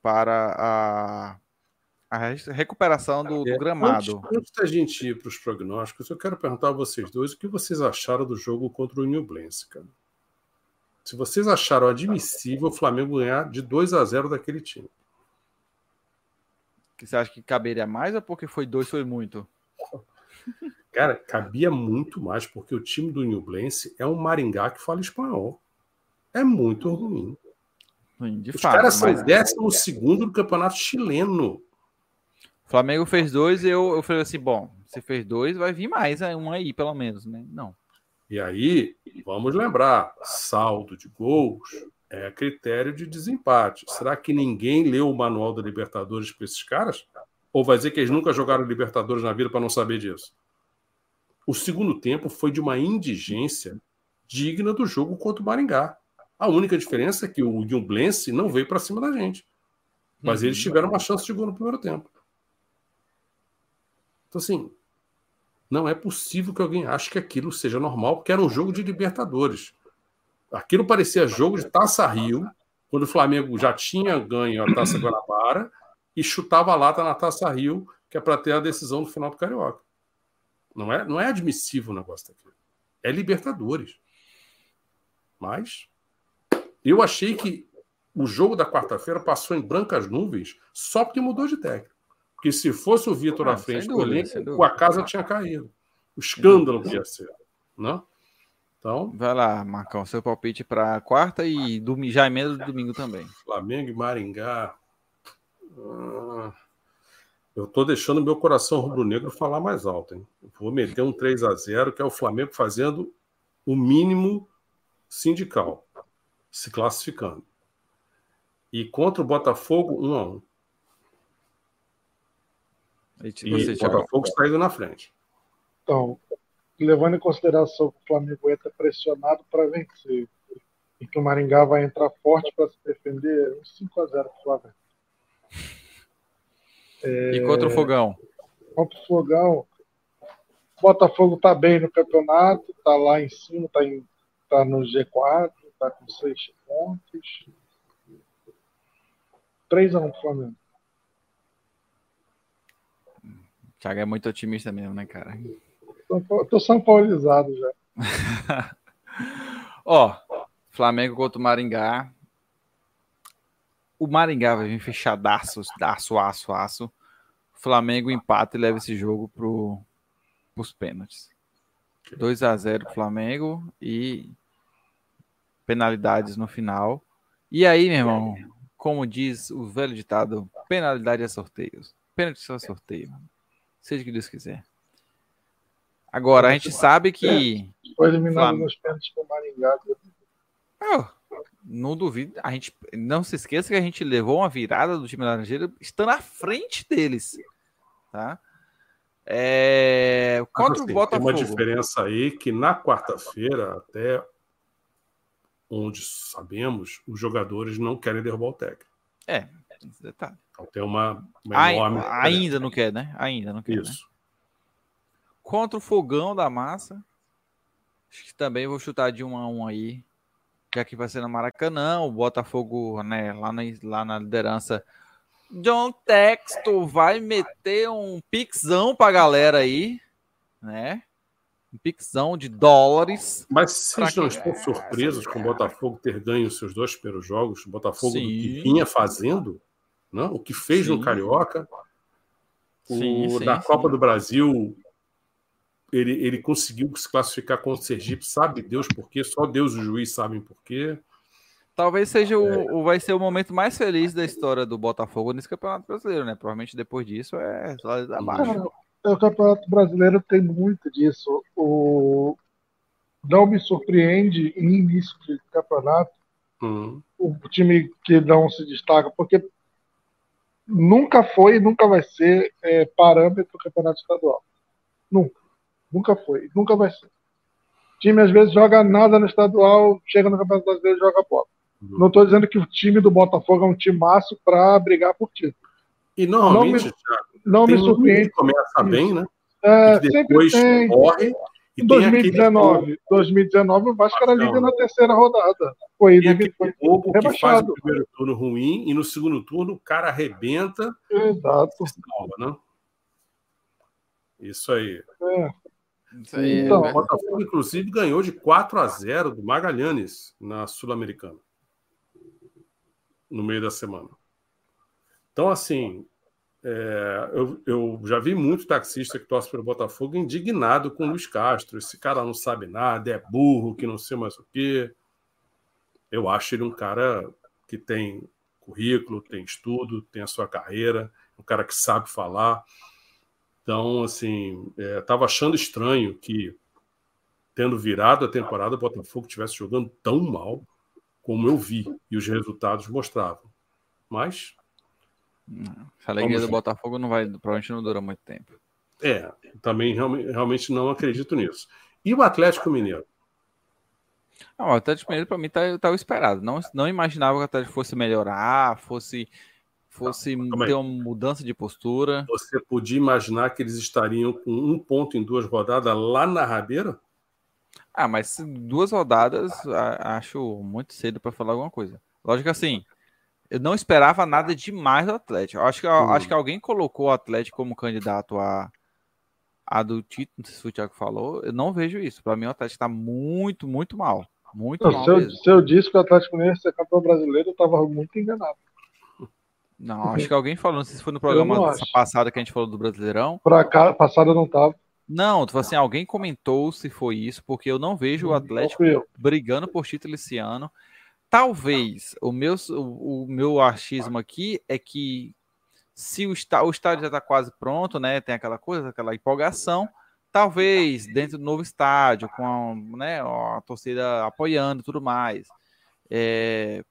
Speaker 1: Para a. A recuperação do, do gramado.
Speaker 2: Antes, antes, da gente ir para os prognósticos, eu quero perguntar a vocês dois o que vocês acharam do jogo contra o Newblense, cara. Se vocês acharam admissível o Flamengo ganhar de 2 a 0 daquele time.
Speaker 1: Que você acha que caberia mais ou porque foi dois foi muito?
Speaker 2: Cara, cabia muito mais, porque o time do Newblense é um Maringá que fala espanhol. É muito ruim.
Speaker 1: De
Speaker 2: Os
Speaker 1: fato,
Speaker 2: caras são mas... décimo segundo do campeonato chileno.
Speaker 1: O Flamengo fez dois e eu, eu falei assim: bom, se fez dois, vai vir mais é, um aí, pelo menos, né? Não.
Speaker 2: E aí, vamos lembrar: saldo de gols é critério de desempate. Será que ninguém leu o manual da Libertadores para esses caras? Ou vai dizer que eles nunca jogaram Libertadores na vida para não saber disso? O segundo tempo foi de uma indigência digna do jogo contra o Maringá. A única diferença é que o Nublense não veio para cima da gente. Mas eles tiveram uma chance de gol no primeiro tempo. Então, assim, não é possível que alguém ache que aquilo seja normal, porque era um jogo de Libertadores. Aquilo parecia jogo de Taça Rio, quando o Flamengo já tinha ganho a Taça Guanabara e chutava a lata na Taça Rio, que é para ter a decisão no final do Carioca. Não é, não é admissível o negócio daquilo. É Libertadores. Mas eu achei que o jogo da quarta-feira passou em brancas nuvens só porque mudou de técnico. Porque se fosse o Vitor ah, à frente do elenco, a casa tinha caído. O escândalo que ia ser. Não? Então,
Speaker 1: vai lá, Marcão, seu palpite para quarta e domingo, já emenda do domingo também.
Speaker 2: Flamengo e Maringá. Ah, eu estou deixando meu coração rubro-negro falar mais alto. Hein? Vou meter um 3 a 0 que é o Flamengo fazendo o mínimo sindical, se classificando. E contra o Botafogo, 1 a 1 E, o Botafogo está indo na frente.
Speaker 3: Então, levando em consideração que o Flamengo entra pressionado para vencer e que o Maringá vai entrar forte para se defender, um 5 a 0 para o Flamengo.
Speaker 1: É... E contra o Fogão?
Speaker 3: Contra o Fogão, o Botafogo está bem no campeonato, está lá em cima, está tá no G4, está com seis pontos. 3 a 1 para o Flamengo.
Speaker 1: Thiago é muito otimista mesmo, né, cara?
Speaker 3: Tô, tô São Paulizado já.
Speaker 1: Ó, Flamengo contra o Maringá. O Maringá vai vir fechadaço, aço, aço, aço. Flamengo empata e leva esse jogo pro, pros pênaltis. 2 a 0 Flamengo e penalidades no final. E aí, meu irmão, como diz o velho ditado, penalidade é sorteio. Pênalti só sorteio. Seja o que Deus quiser. Agora, a gente sabe que.
Speaker 3: Foi eliminado Flam... nos pênaltis com o Maringá.
Speaker 1: Oh, não duvido. A gente não se esqueça que a gente levou uma virada do time laranjeiro estando à frente deles. Tá? É... Contra assim, o Botafogo.
Speaker 2: Tem uma diferença aí que na quarta-feira, até onde sabemos, os jogadores não querem derrubar o técnico.
Speaker 1: É, detalhe.
Speaker 2: Então tem uma, uma
Speaker 1: enorme. Ainda não quer, né? Ainda não quer. Né? Isso. Né? Contra o Fogão da Massa. Acho que também vou chutar de um a um aí. Já que vai ser no Maracanã. O Botafogo, né, lá na, lá na liderança. John Texto vai meter um pixão pra galera aí, né? um pixão de dólares.
Speaker 2: Mas vocês não estão surpresos com o Botafogo ter ganho os seus dois primeiros jogos? O Botafogo do que vinha fazendo, não? o que fez sim. no Carioca, sim, o, sim, da Copa do Brasil, ele, ele conseguiu se classificar com o Sergipe, sabe Deus por quê? Só Deus e o juiz sabem por quê.
Speaker 1: Talvez seja o, é. o, vai ser o momento mais feliz da história do Botafogo nesse Campeonato Brasileiro, né? Provavelmente depois disso é só abaixo
Speaker 3: o Campeonato Brasileiro tem muito disso. O... Não me surpreende em início de campeonato uhum. o time que não se destaca, porque nunca foi e nunca vai ser é, parâmetro do campeonato estadual. Nunca. Nunca foi. Nunca vai ser. O time às vezes joga nada no estadual, chega no campeonato brasileiro e joga bola. Uhum. Não estou dizendo que o time do Botafogo é um time maço para brigar por título.
Speaker 2: E normalmente, não me, Thiago,
Speaker 3: não me surpreende.
Speaker 2: começa bem, né?
Speaker 3: É, e depois tem. morre. E em 2019, aquele... 2019, o Vasco era líder na terceira rodada.
Speaker 2: Foi, ele foi jogo rebaixado. que faz o primeiro turno ruim e no segundo turno o cara arrebenta.
Speaker 3: Exato.
Speaker 2: Salva, né? Isso aí.
Speaker 3: É.
Speaker 2: Isso aí então, é o Botafogo, inclusive, ganhou de 4 a 0 do Magalhães na Sul-Americana. No meio da semana. Então, assim, é, eu, eu, já vi muito taxista que torce pelo Botafogo indignado com o Luiz Castro. Esse cara não sabe nada, é burro, que não sei mais o quê. Eu acho ele um cara que tem currículo, tem estudo, tem a sua carreira, um cara que sabe falar. Então, assim, estava é, achando estranho que, tendo virado a temporada, o Botafogo estivesse jogando tão mal como eu vi e os resultados mostravam. Mas
Speaker 1: essa alegria do Botafogo não vai, provavelmente não dura muito tempo.
Speaker 2: É, também realmente, não acredito nisso. E o Atlético Mineiro?
Speaker 1: Não, o Atlético Mineiro para mim tá, tá esperado. Não, não imaginava que o Atlético fosse melhorar, fosse fosse não, ter uma mudança de postura.
Speaker 2: Você podia imaginar que eles estariam com um ponto em duas rodadas lá na rabeira?
Speaker 1: Ah, mas duas rodadas acho muito cedo para falar alguma coisa. Lógico assim, eu não esperava nada demais do Atlético. Acho que, uhum. acho que alguém colocou o Atlético como candidato a, a do título, não sei se o Thiago falou. Eu não vejo isso. Para mim, o Atlético está muito, muito mal. Muito não, mal.
Speaker 3: Se eu, se eu, disse que o Atlético ia ser campeão brasileiro, eu estava muito enganado.
Speaker 1: Não, acho que alguém falou, não sei se foi no programa passado que a gente falou do Brasileirão.
Speaker 3: Para cá, passado não estava.
Speaker 1: Não, tu assim, alguém comentou se foi isso, porque eu não vejo o Atlético brigando por título esse ano. Talvez o meu, o, o meu achismo aqui é que se o, está, o estádio já está quase pronto, né? Tem aquela coisa, aquela empolgação. Talvez dentro do novo estádio, com a, né, a torcida apoiando tudo mais. É,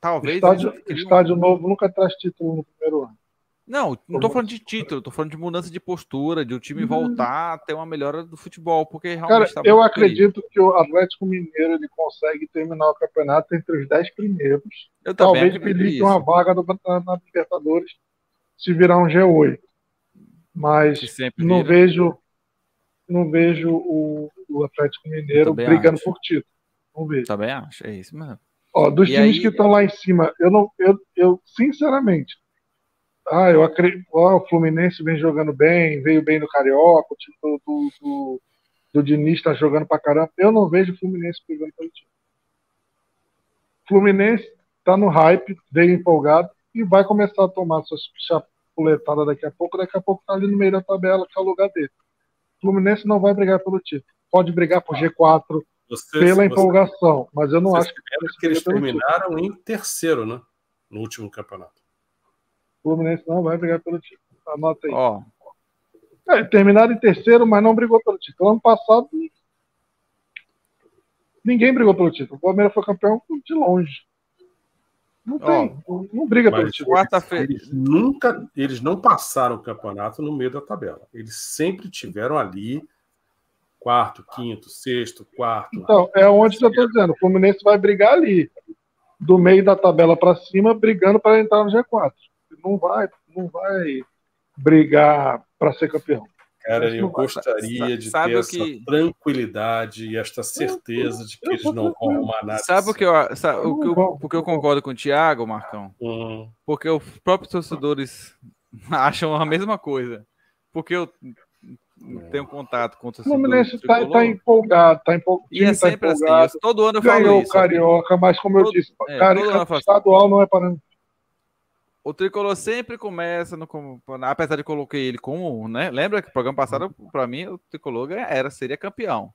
Speaker 1: talvez.
Speaker 3: Estádio, estádio novo nunca traz título no primeiro ano.
Speaker 1: Não, não tô falando de título, tô falando de mudança de postura, de o time uhum. voltar a ter uma melhora do futebol, porque
Speaker 3: realmente Cara, tá eu acredito que o Atlético Mineiro ele consegue terminar o campeonato entre os 10 primeiros. Eu Talvez pedir uma vaga do, na, na, Libertadores se virar um G8. Mas não vejo não vejo o, o Atlético Mineiro brigando acho. por título. Não vejo.
Speaker 1: Também acho, é isso mesmo.
Speaker 3: Ó, dos e times aí... que estão lá em cima, eu não eu, eu sinceramente ah, eu acredito, oh, o Fluminense vem jogando bem, veio bem no Carioca, o time do, do, do, do Diniz está jogando pra caramba. Eu não vejo o Fluminense pegando pelo time. Fluminense tá no hype, veio empolgado e vai começar a tomar suas chapuletadas daqui a pouco. Daqui a pouco tá ali no meio da tabela, que é o lugar dele. O Fluminense não vai brigar pelo título. Pode brigar por G4 você, pela você, empolgação, mas eu não acho que,
Speaker 2: que eles terminaram título. em terceiro, né? No último campeonato.
Speaker 3: O Fluminense não vai brigar pelo título. Anota aí. Ó. É, terminaram em terceiro, mas não brigou pelo título. Ano passado, ninguém brigou pelo título. O Palmeiras foi campeão de longe. Não tem, oh, não briga pelo título.
Speaker 2: Eles nunca, eles não passaram o campeonato no meio da tabela. Eles sempre tiveram ali quarto, quinto, sexto, quarto.
Speaker 3: Então, é onde eu estou dizendo. O Fluminense vai brigar ali, do meio da tabela para cima, brigando para entrar no G4 não vai, não vai brigar para ser campeão.
Speaker 2: Cara, eu gostaria de sabe ter essa que... tranquilidade e esta certeza de que eles não vão arrumar nada.
Speaker 1: Sabe o que eu, sabe, o que eu, porque eu concordo com o Thiago, Marcão? Hum. Porque os próprios torcedores acham a mesma coisa. Porque eu tenho contato com o
Speaker 3: torcedor. O Fluminense está tá empolgado, está empolgado.
Speaker 1: E é tá sempre assim, empolgado. assim. Todo ano eu falo
Speaker 3: Ganhou
Speaker 1: isso.
Speaker 3: o Carioca, mas como todo, eu disse, é, Carioca estadual não é para
Speaker 1: o Tricolor sempre começa no. Apesar de coloquei ele como, né? Lembra que o programa passado, para mim, o Tricolor era, seria campeão.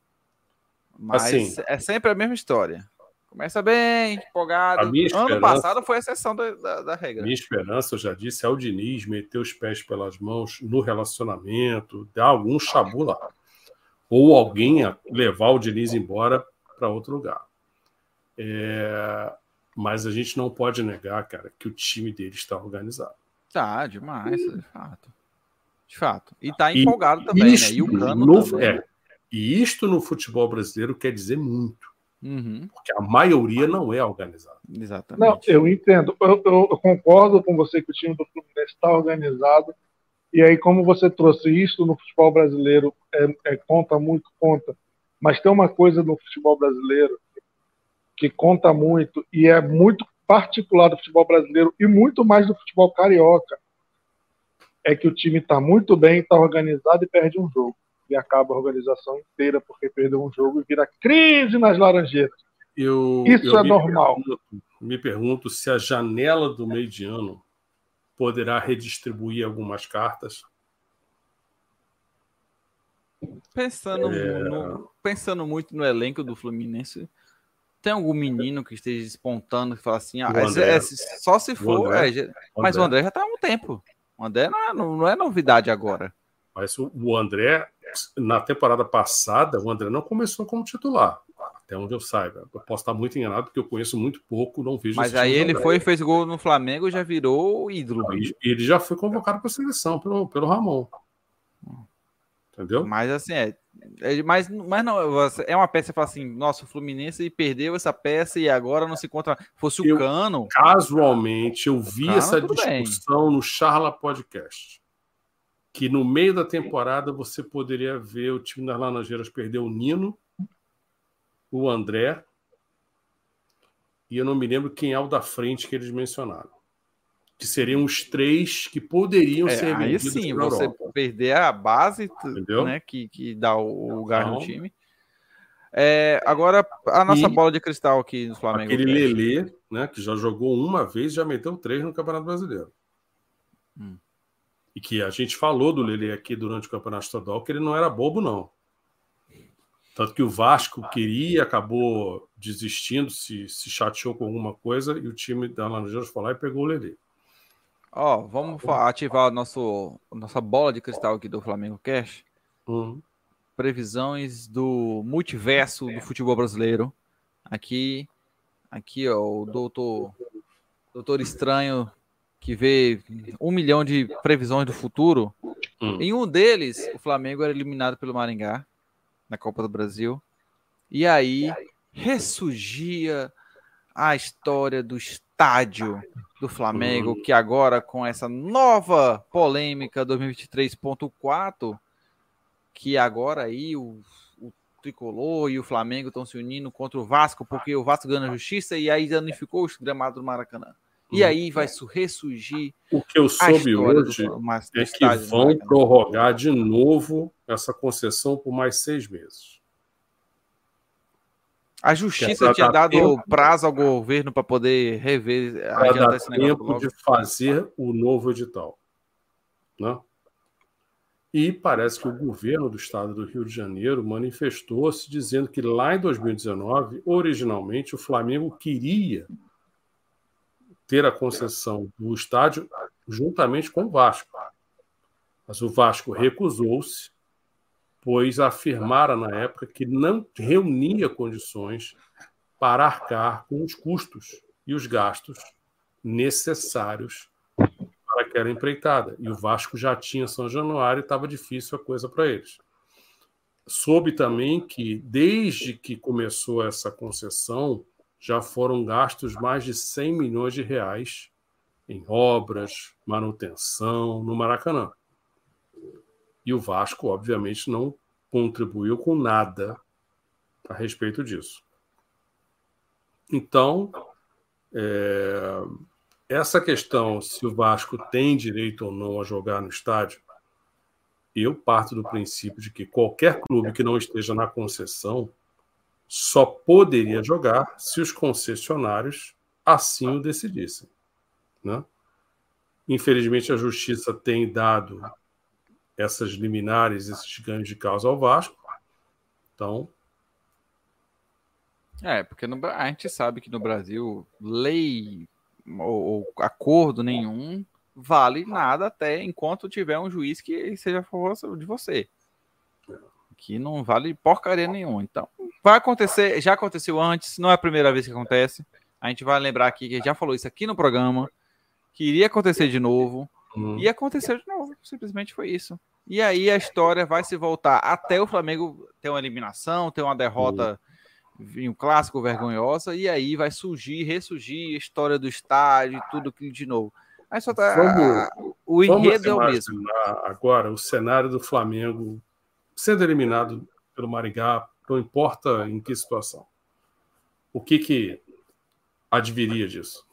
Speaker 1: Mas assim, é sempre a mesma história. Começa bem, empolgado. Ano passado foi a exceção da, da, da, regra.
Speaker 2: Minha esperança, eu já disse, é o Diniz meter os pés pelas mãos no relacionamento, dar algum chabu lá. Ou alguém levar o Diniz embora para outro lugar. É, mas a gente não pode negar, cara, que o time dele está organizado.
Speaker 1: Tá, demais, de fato. De fato. E tá empolgado e também, né? E o Cano no, também. É,
Speaker 2: e isto no futebol brasileiro quer dizer muito. Uhum. Porque a maioria não é organizada.
Speaker 1: Exatamente.
Speaker 3: Não, eu entendo. Eu, eu, eu, concordo com você que o time do Fluminense está organizado. E aí, como você trouxe isso no futebol brasileiro, é, é, conta muito, conta. Mas tem uma coisa no futebol brasileiro que conta muito e é muito particular do futebol brasileiro e muito mais do futebol carioca, é que o time está muito bem, está organizado e perde um jogo. E acaba a organização inteira porque perdeu um jogo e vira crise nas Laranjeiras.
Speaker 2: Eu,
Speaker 3: Isso
Speaker 2: eu
Speaker 3: é me normal.
Speaker 2: Pergunto, me pergunto se a janela do meio de ano poderá redistribuir algumas cartas.
Speaker 1: Pensando, é... no, pensando muito no elenco do Fluminense, tem algum menino que esteja espontando e fala assim, ah, é, é, só se for. André, é, mas o André já está há um tempo. O André não é, não é novidade agora.
Speaker 2: Mas o, o André, na temporada passada, o André não começou como titular. Até onde eu saiba. Eu posso estar muito enganado, porque eu conheço muito pouco, não vejo
Speaker 1: Mas aí ele foi, fez gol no Flamengo e já virou ídolo.
Speaker 2: Ele já foi convocado para a seleção pelo, pelo Ramon. Entendeu?
Speaker 1: Mas assim, é, é, mas, mas não, é uma peça que fala assim, nossa, o Fluminense perdeu essa peça e agora não se encontra. Fosse o eu, Cano.
Speaker 2: Casualmente, eu vi Cano, essa discussão bem. no Charla Podcast. Que no meio da temporada você poderia ver o time das Laranjeiras perder o Nino, o André, e eu não me lembro quem é o da frente que eles mencionaram que seriam os três que poderiam é, ser
Speaker 1: aí sim você Europa. perder a base né, que, que dá o lugar então, no time é, agora a nossa bola de cristal aqui no Flamengo
Speaker 2: aquele Lelê né, que já jogou uma vez já meteu três no Campeonato Brasileiro hum. e que a gente falou do Lelê aqui durante o Campeonato Estadual que ele não era bobo não tanto que o Vasco queria, acabou desistindo, se, se chateou com alguma coisa, e o time da Laranjeiras foi lá e pegou o Lelê.
Speaker 1: Ó, vamos ativar nosso nossa bola de cristal aqui do Flamengo Cash. Uhum. Previsões do multiverso do futebol brasileiro. Aqui, aqui ó, o doutor, doutor Estranho que vê um milhão de previsões do futuro. Uhum. Em um deles, o Flamengo era eliminado pelo Maringá na Copa do Brasil. E aí ressurgia a história do estádio do Flamengo, uhum. que agora com essa nova polêmica 2023.4, que agora aí o, o Tricolor e o Flamengo estão se unindo contra o Vasco, porque o Vasco ganha a justiça e aí danificou o gramado do Maracanã. E hum. aí vai ressurgir.
Speaker 2: O que eu soube hoje do, é que vão prorrogar de novo essa concessão por mais seis meses.
Speaker 1: A justiça tinha dado tempo, prazo ao governo para poder rever,
Speaker 2: esse negócio. tempo de fazer o novo edital. Né? E parece que o governo do estado do Rio de Janeiro manifestou-se dizendo que lá em 2019, originalmente, o Flamengo queria ter a concessão do estádio juntamente com o Vasco. Mas o Vasco recusou-se pois afirmara na época que não reunia condições para arcar com os custos e os gastos necessários para aquela empreitada. E o Vasco já tinha São Januário e estava difícil a coisa para eles. Soube também que, desde que começou essa concessão, já foram gastos mais de 100 milhões de reais em obras, manutenção no Maracanã. E o Vasco, obviamente, não contribuiu com nada a respeito disso. Então, é, essa questão se o Vasco tem direito ou não a jogar no estádio, eu parto do princípio de que qualquer clube que não esteja na concessão só poderia jogar se os concessionários assim o decidissem. Né? Infelizmente, a justiça tem dado essas liminares, esses ganhos de causa ao Vasco. Então.
Speaker 1: É, porque no, a gente sabe que no Brasil, lei ou, ou, acordo nenhum vale nada até enquanto tiver um juiz que seja a favor de você. Que não vale porcaria nenhuma. Então, vai acontecer, já aconteceu antes, não é a primeira vez que acontece. A gente vai lembrar aqui que já falou isso aqui no programa, que iria acontecer de novo. Uhum. E aconteceu de novo. Simplesmente foi isso. E aí a história vai se voltar até o Flamengo ter uma eliminação, ter uma derrota em um clássico vergonhosa, e aí vai surgir, ressurgir a história do estádio, tudo aquilo de novo. Aí só tá. Vamos, o enredo é o mesmo.
Speaker 2: Agora, o cenário do Flamengo sendo eliminado pelo Maringá, não importa em que situação. O que que adviria disso?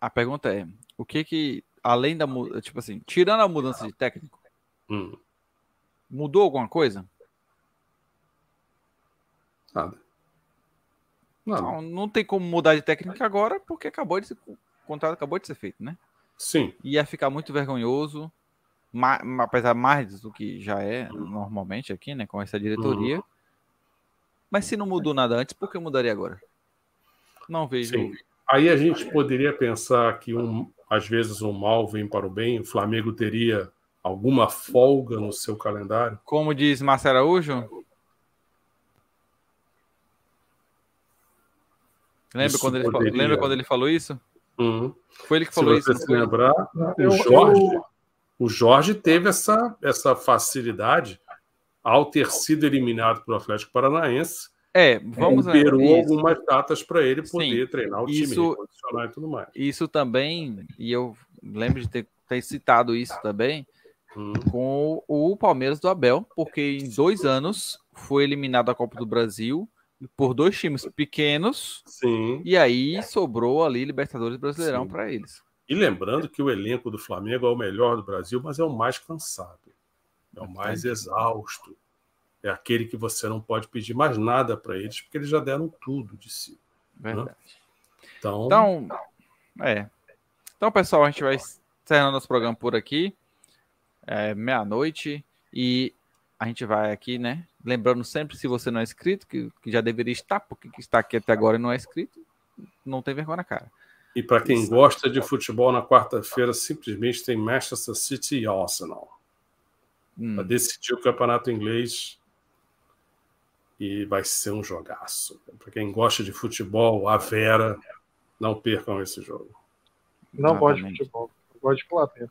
Speaker 1: A pergunta é: o que que além da tipo assim, tirando a mudança de técnico, hum. mudou alguma coisa?
Speaker 2: Nada.
Speaker 1: Não, não tem como mudar de técnico agora, porque acabou de ser, o contrato acabou de ser feito, né?
Speaker 2: Sim.
Speaker 1: Ia ficar muito vergonhoso, ma, apesar mais do que já é normalmente aqui, né, com essa diretoria. Uhum. Mas se não mudou nada antes, por que mudaria agora? Não vejo. Sim.
Speaker 2: Aí a gente poderia pensar que um, às vezes o mal vem para o bem, o Flamengo teria alguma folga no seu calendário?
Speaker 1: Como diz Márcio Araújo? Lembra, quando ele, lembra quando ele falou isso?
Speaker 2: Uhum.
Speaker 1: Foi ele que falou
Speaker 2: se
Speaker 1: isso.
Speaker 2: Se lembrar, o Jorge, o Jorge teve essa, essa facilidade ao ter sido eliminado pelo Atlético Paranaense
Speaker 1: é, vamos
Speaker 2: liberou algumas datas para ele poder Sim, treinar o time,
Speaker 1: e tudo mais. Isso também, e eu lembro de ter, ter citado isso também, hum. com o Palmeiras do Abel, porque em dois anos foi eliminado da Copa do Brasil por dois times pequenos.
Speaker 2: Sim.
Speaker 1: E aí sobrou ali Libertadores Brasileirão para eles.
Speaker 2: E lembrando que o elenco do Flamengo é o melhor do Brasil, mas é o mais cansado, é o mais exausto é aquele que você não pode pedir mais nada para eles, porque eles já deram tudo de si.
Speaker 1: Né? Verdade. Né? Então... então, é. Então, pessoal, a gente vai encerrando nosso programa por aqui. É meia-noite. E a gente vai aqui, né? Lembrando sempre, se você não é inscrito, que, que já deveria estar, porque está aqui até agora e não é inscrito, não tem vergonha na cara.
Speaker 2: E para quem Isso. gosta de futebol, na quarta-feira simplesmente tem Manchester City e Arsenal. Hum. Para decidir o campeonato inglês e vai ser um jogaço. Para quem gosta de futebol, a Vera, não percam esse jogo.
Speaker 3: Não gosto de futebol, gosto de Flamengo.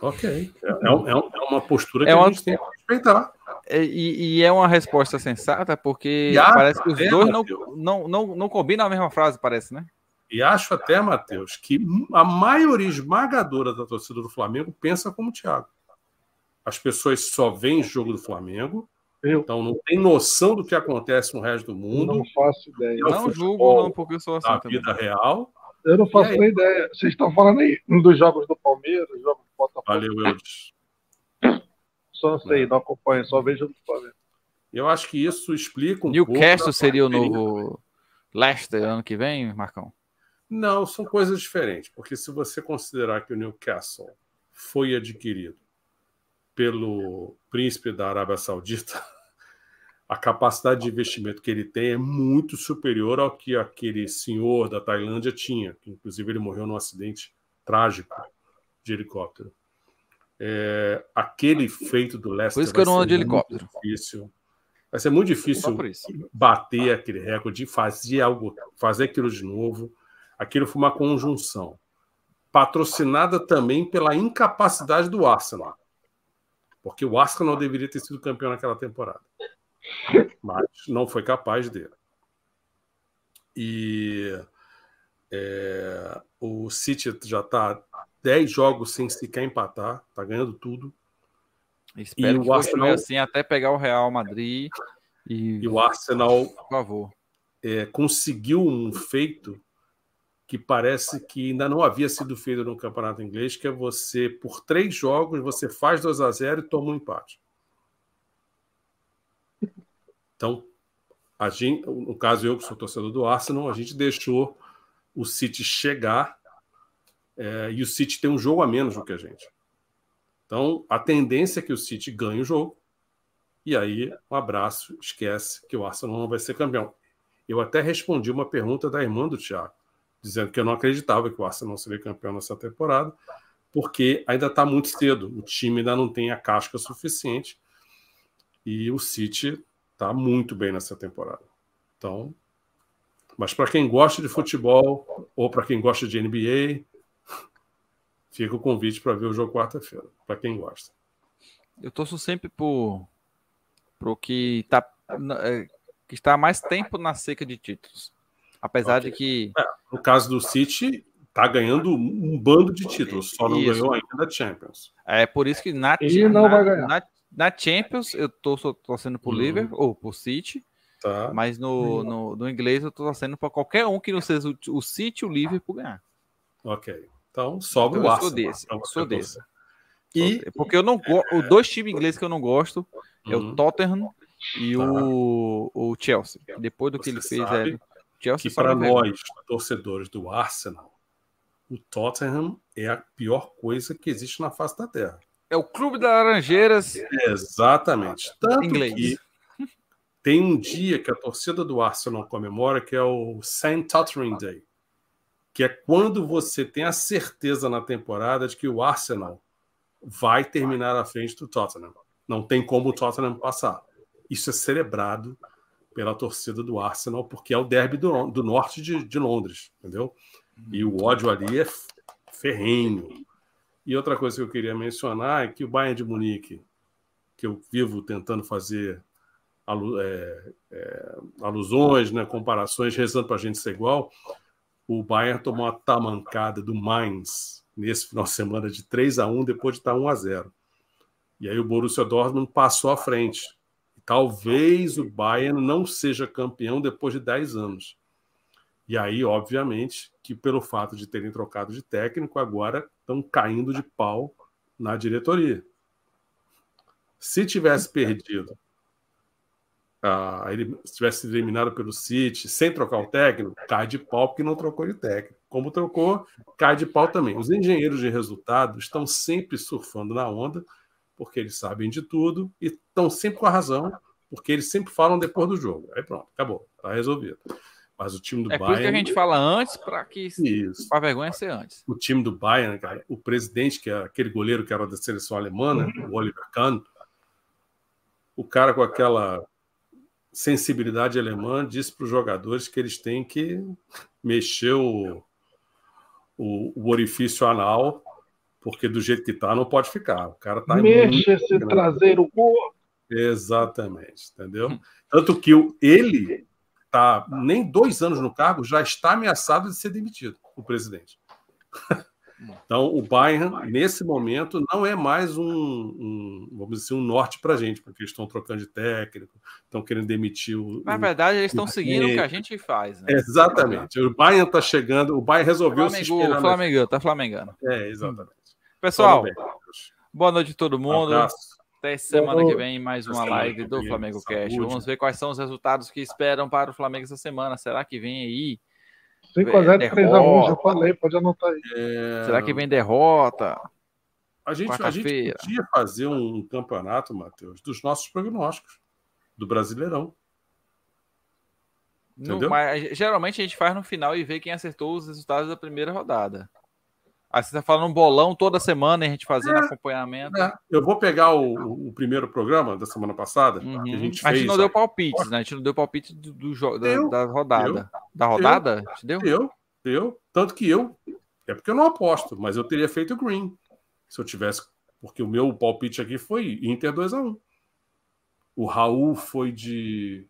Speaker 2: Ok. É, é, é, uma postura que é uma... a gente tem que respeitar.
Speaker 1: É, e, e, é uma resposta sensata, porque parece que os dois não, não, não, não combinam a mesma frase, parece, né?
Speaker 2: E acho até, Matheus, que a maioria esmagadora da torcida do Flamengo pensa como o Thiago. As pessoas só veem jogo do Flamengo eu. Então não tem noção do que acontece no resto do mundo.
Speaker 3: Não faço ideia.
Speaker 1: Não julgo, não, porque eu sou assim.
Speaker 2: Na vida real.
Speaker 3: Eu não faço nem ideia. Vocês estão falando aí dos jogos do Palmeiras, jogos do Botafogo.
Speaker 2: Valeu, Eudes.
Speaker 3: Só não sei, não acompanho, só vejo do Palmeiras.
Speaker 2: Eu acho que isso explica um
Speaker 1: Newcastle seria o novo Leicester ano que vem, Marcão?
Speaker 2: Não, são coisas diferentes, porque se você considerar que o Newcastle foi adquirido pelo príncipe da Arábia Saudita, a capacidade de investimento que ele tem é muito superior ao que aquele senhor da Tailândia tinha, que inclusive ele morreu num acidente trágico de helicóptero. É, aquele feito do Leicester.
Speaker 1: Por isso que eu não ando de helicóptero.
Speaker 2: Difícil. Vai ser muito difícil bater aquele recorde, fazer algo, fazer aquilo de novo. Aquilo foi uma conjunção patrocinada também pela incapacidade do Arsenal, porque o Arsenal deveria ter sido campeão naquela temporada, mas não foi capaz dele. E é, o City já está 10 jogos sem sequer empatar, está ganhando tudo.
Speaker 1: Espero e que o Arsenal assim até pegar o Real Madrid e,
Speaker 2: e o Arsenal,
Speaker 1: por favor,
Speaker 2: é, conseguiu um feito que parece que ainda não havia sido feito no campeonato inglês, que é você por três jogos você faz 2 a 0 e toma um empate. Então, a gente, no caso eu que sou torcedor do Arsenal, a gente deixou o City chegar é, e o City tem um jogo a menos do que a gente. Então, a tendência é que o City ganhe o jogo. E aí, um abraço, esquece que o Arsenal não vai ser campeão. Eu até respondi uma pergunta da irmã do Thiago, dizendo que eu não acreditava que o Arsenal seria campeão nessa temporada, porque ainda está muito cedo. O time ainda não tem a casca suficiente. E o City está muito bem nessa temporada. Então, mas para quem gosta de futebol ou para quem gosta de NBA, fica o convite para ver o jogo quarta-feira, para quem gosta.
Speaker 1: Eu torço sempre por pro que tá é, que está mais tempo na seca de títulos. Apesar okay. de que
Speaker 2: é, no caso do City tá ganhando um bando de títulos, só não isso. ganhou ainda a Champions.
Speaker 1: É por isso que na,
Speaker 3: não na, vai ganhar.
Speaker 1: na, na Champions eu tô torcendo por uhum. Liverpool ou por City. Tá. Mas no, no, no, inglês eu tô torcendo para qualquer um que não seja o, o City e o Liverpool ganhar.
Speaker 2: Ok. Então sobe então, o Arsenal.
Speaker 1: Eu sou desse. Eu sou desse. E... Porque eu não gosto. Os dois times ingleses que eu não gosto é o uhum. Tottenham e tá. o, o Chelsea. Depois do que ele fez, é,
Speaker 2: Chelsea que para nós, torcedores do Arsenal, o Tottenham é a pior coisa que existe na face da Terra.
Speaker 1: É o clube das Laranjeiras.
Speaker 2: Exatamente. Tanto inglês. que tem um dia que a torcida do Arsenal comemora, que é o St. Tottenham Day que é quando você tem a certeza na temporada de que o Arsenal vai terminar à frente do Tottenham. Não tem como o Tottenham passar. Isso é celebrado pela torcida do Arsenal, porque é o derby do, do norte de, de, Londres, entendeu? E o ódio ali é ferrenho. E outra coisa que eu queria mencionar é que o Bayern de Munique, que eu vivo tentando fazer alu é, é, alusões, né, comparações, rezando para a gente ser igual, o Bayern tomou uma tamancada do Mainz nesse final de semana de 3 a 1 depois de estar 1 a 0. E aí o Borussia Dortmund passou à frente. Talvez o Bayern não seja campeão depois de 10 anos. E aí, obviamente, que pelo fato de terem trocado de técnico, agora estão caindo de pau na diretoria. Se tivesse perdido ah, ele tivesse eliminado pelo City, sem trocar o técnico, cai de pau porque não trocou de técnico. Como trocou, cai de pau também. Os engenheiros de resultado estão sempre surfando na onda, porque eles sabem de tudo e estão sempre com a razão, porque eles sempre falam depois do jogo. Aí pronto, acabou, está resolvido. Mas o time do
Speaker 1: é
Speaker 2: Bayern. É
Speaker 1: por que a gente fala antes, para que isso. a vergonha ser antes.
Speaker 2: O time do Bayern, cara, o presidente, que é aquele goleiro que era da seleção alemã, né, o Oliver Kahn, o cara com aquela sensibilidade alemã diz para os jogadores que eles têm que mexer o, o, o, orifício anal, porque do jeito que está não pode ficar. O cara está
Speaker 3: Mexa esse traseiro gordo.
Speaker 2: Exatamente, entendeu? Tanto que ele está nem dois anos no cargo, já está ameaçado de ser demitido, o presidente. Então, o Bayern, nesse momento, não é mais um, um vamos dizer assim, um norte para a gente, porque eles estão trocando de técnico, estão querendo demitir o.
Speaker 1: Na verdade, eles estão seguindo o que a gente faz. Né?
Speaker 2: Exatamente. O Bayern está chegando, o Bayern resolveu
Speaker 1: Flamengo, se esperar. Flamengo, tá Flamengando.
Speaker 2: É, exatamente.
Speaker 1: Pessoal, boa noite a todo mundo. Um Até semana que vem, mais uma live do Flamengo Cast. Vamos ver quais são os resultados que esperam para o Flamengo essa semana. Será que vem aí
Speaker 3: 5x0, 3x1, já falei, pode anotar aí.
Speaker 1: É... Será que vem derrota?
Speaker 2: A gente, a gente podia fazer um campeonato, Matheus, dos nossos prognósticos, do Brasileirão.
Speaker 1: No, mas, geralmente a gente faz no final e vê quem acertou os resultados da primeira rodada. Aí você tá falando um bolão toda semana, a gente fazendo é, acompanhamento. É.
Speaker 2: Eu vou pegar o, o, primeiro programa da semana passada.
Speaker 1: Uhum. a gente, a gente não deu palpites, né? A gente não deu palpite do, do jogo da, da, rodada. da rodada?
Speaker 2: Eu, deu? Eu, Tanto que eu. É porque eu não aposto, mas eu teria feito green. Se eu tivesse. Porque o meu palpite aqui foi Inter 2x1. O Raul foi de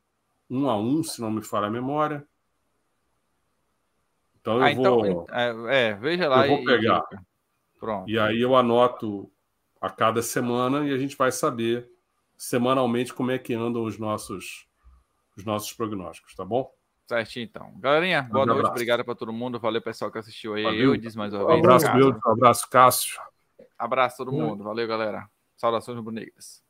Speaker 2: 1 a 1 se não me falha a memória. Então eu ah, então, vou.
Speaker 1: É, é, veja lá.
Speaker 2: Eu vou pegar. E, Pronto. E aí eu anoto a cada semana e a gente vai saber semanalmente como é que andam os nossos os nossos prognósticos, tá bom?
Speaker 1: Certinho, então. Galerinha, boa um noite. Abraço. Obrigado para todo mundo. Valeu, pessoal, que assistiu aí.
Speaker 2: Valeu.
Speaker 1: Eu disse mais uma
Speaker 2: vez. Um abraço, meu. Um abraço, Cássio.
Speaker 1: Abraço todo mundo. Valeu, galera. Saudações bonitas.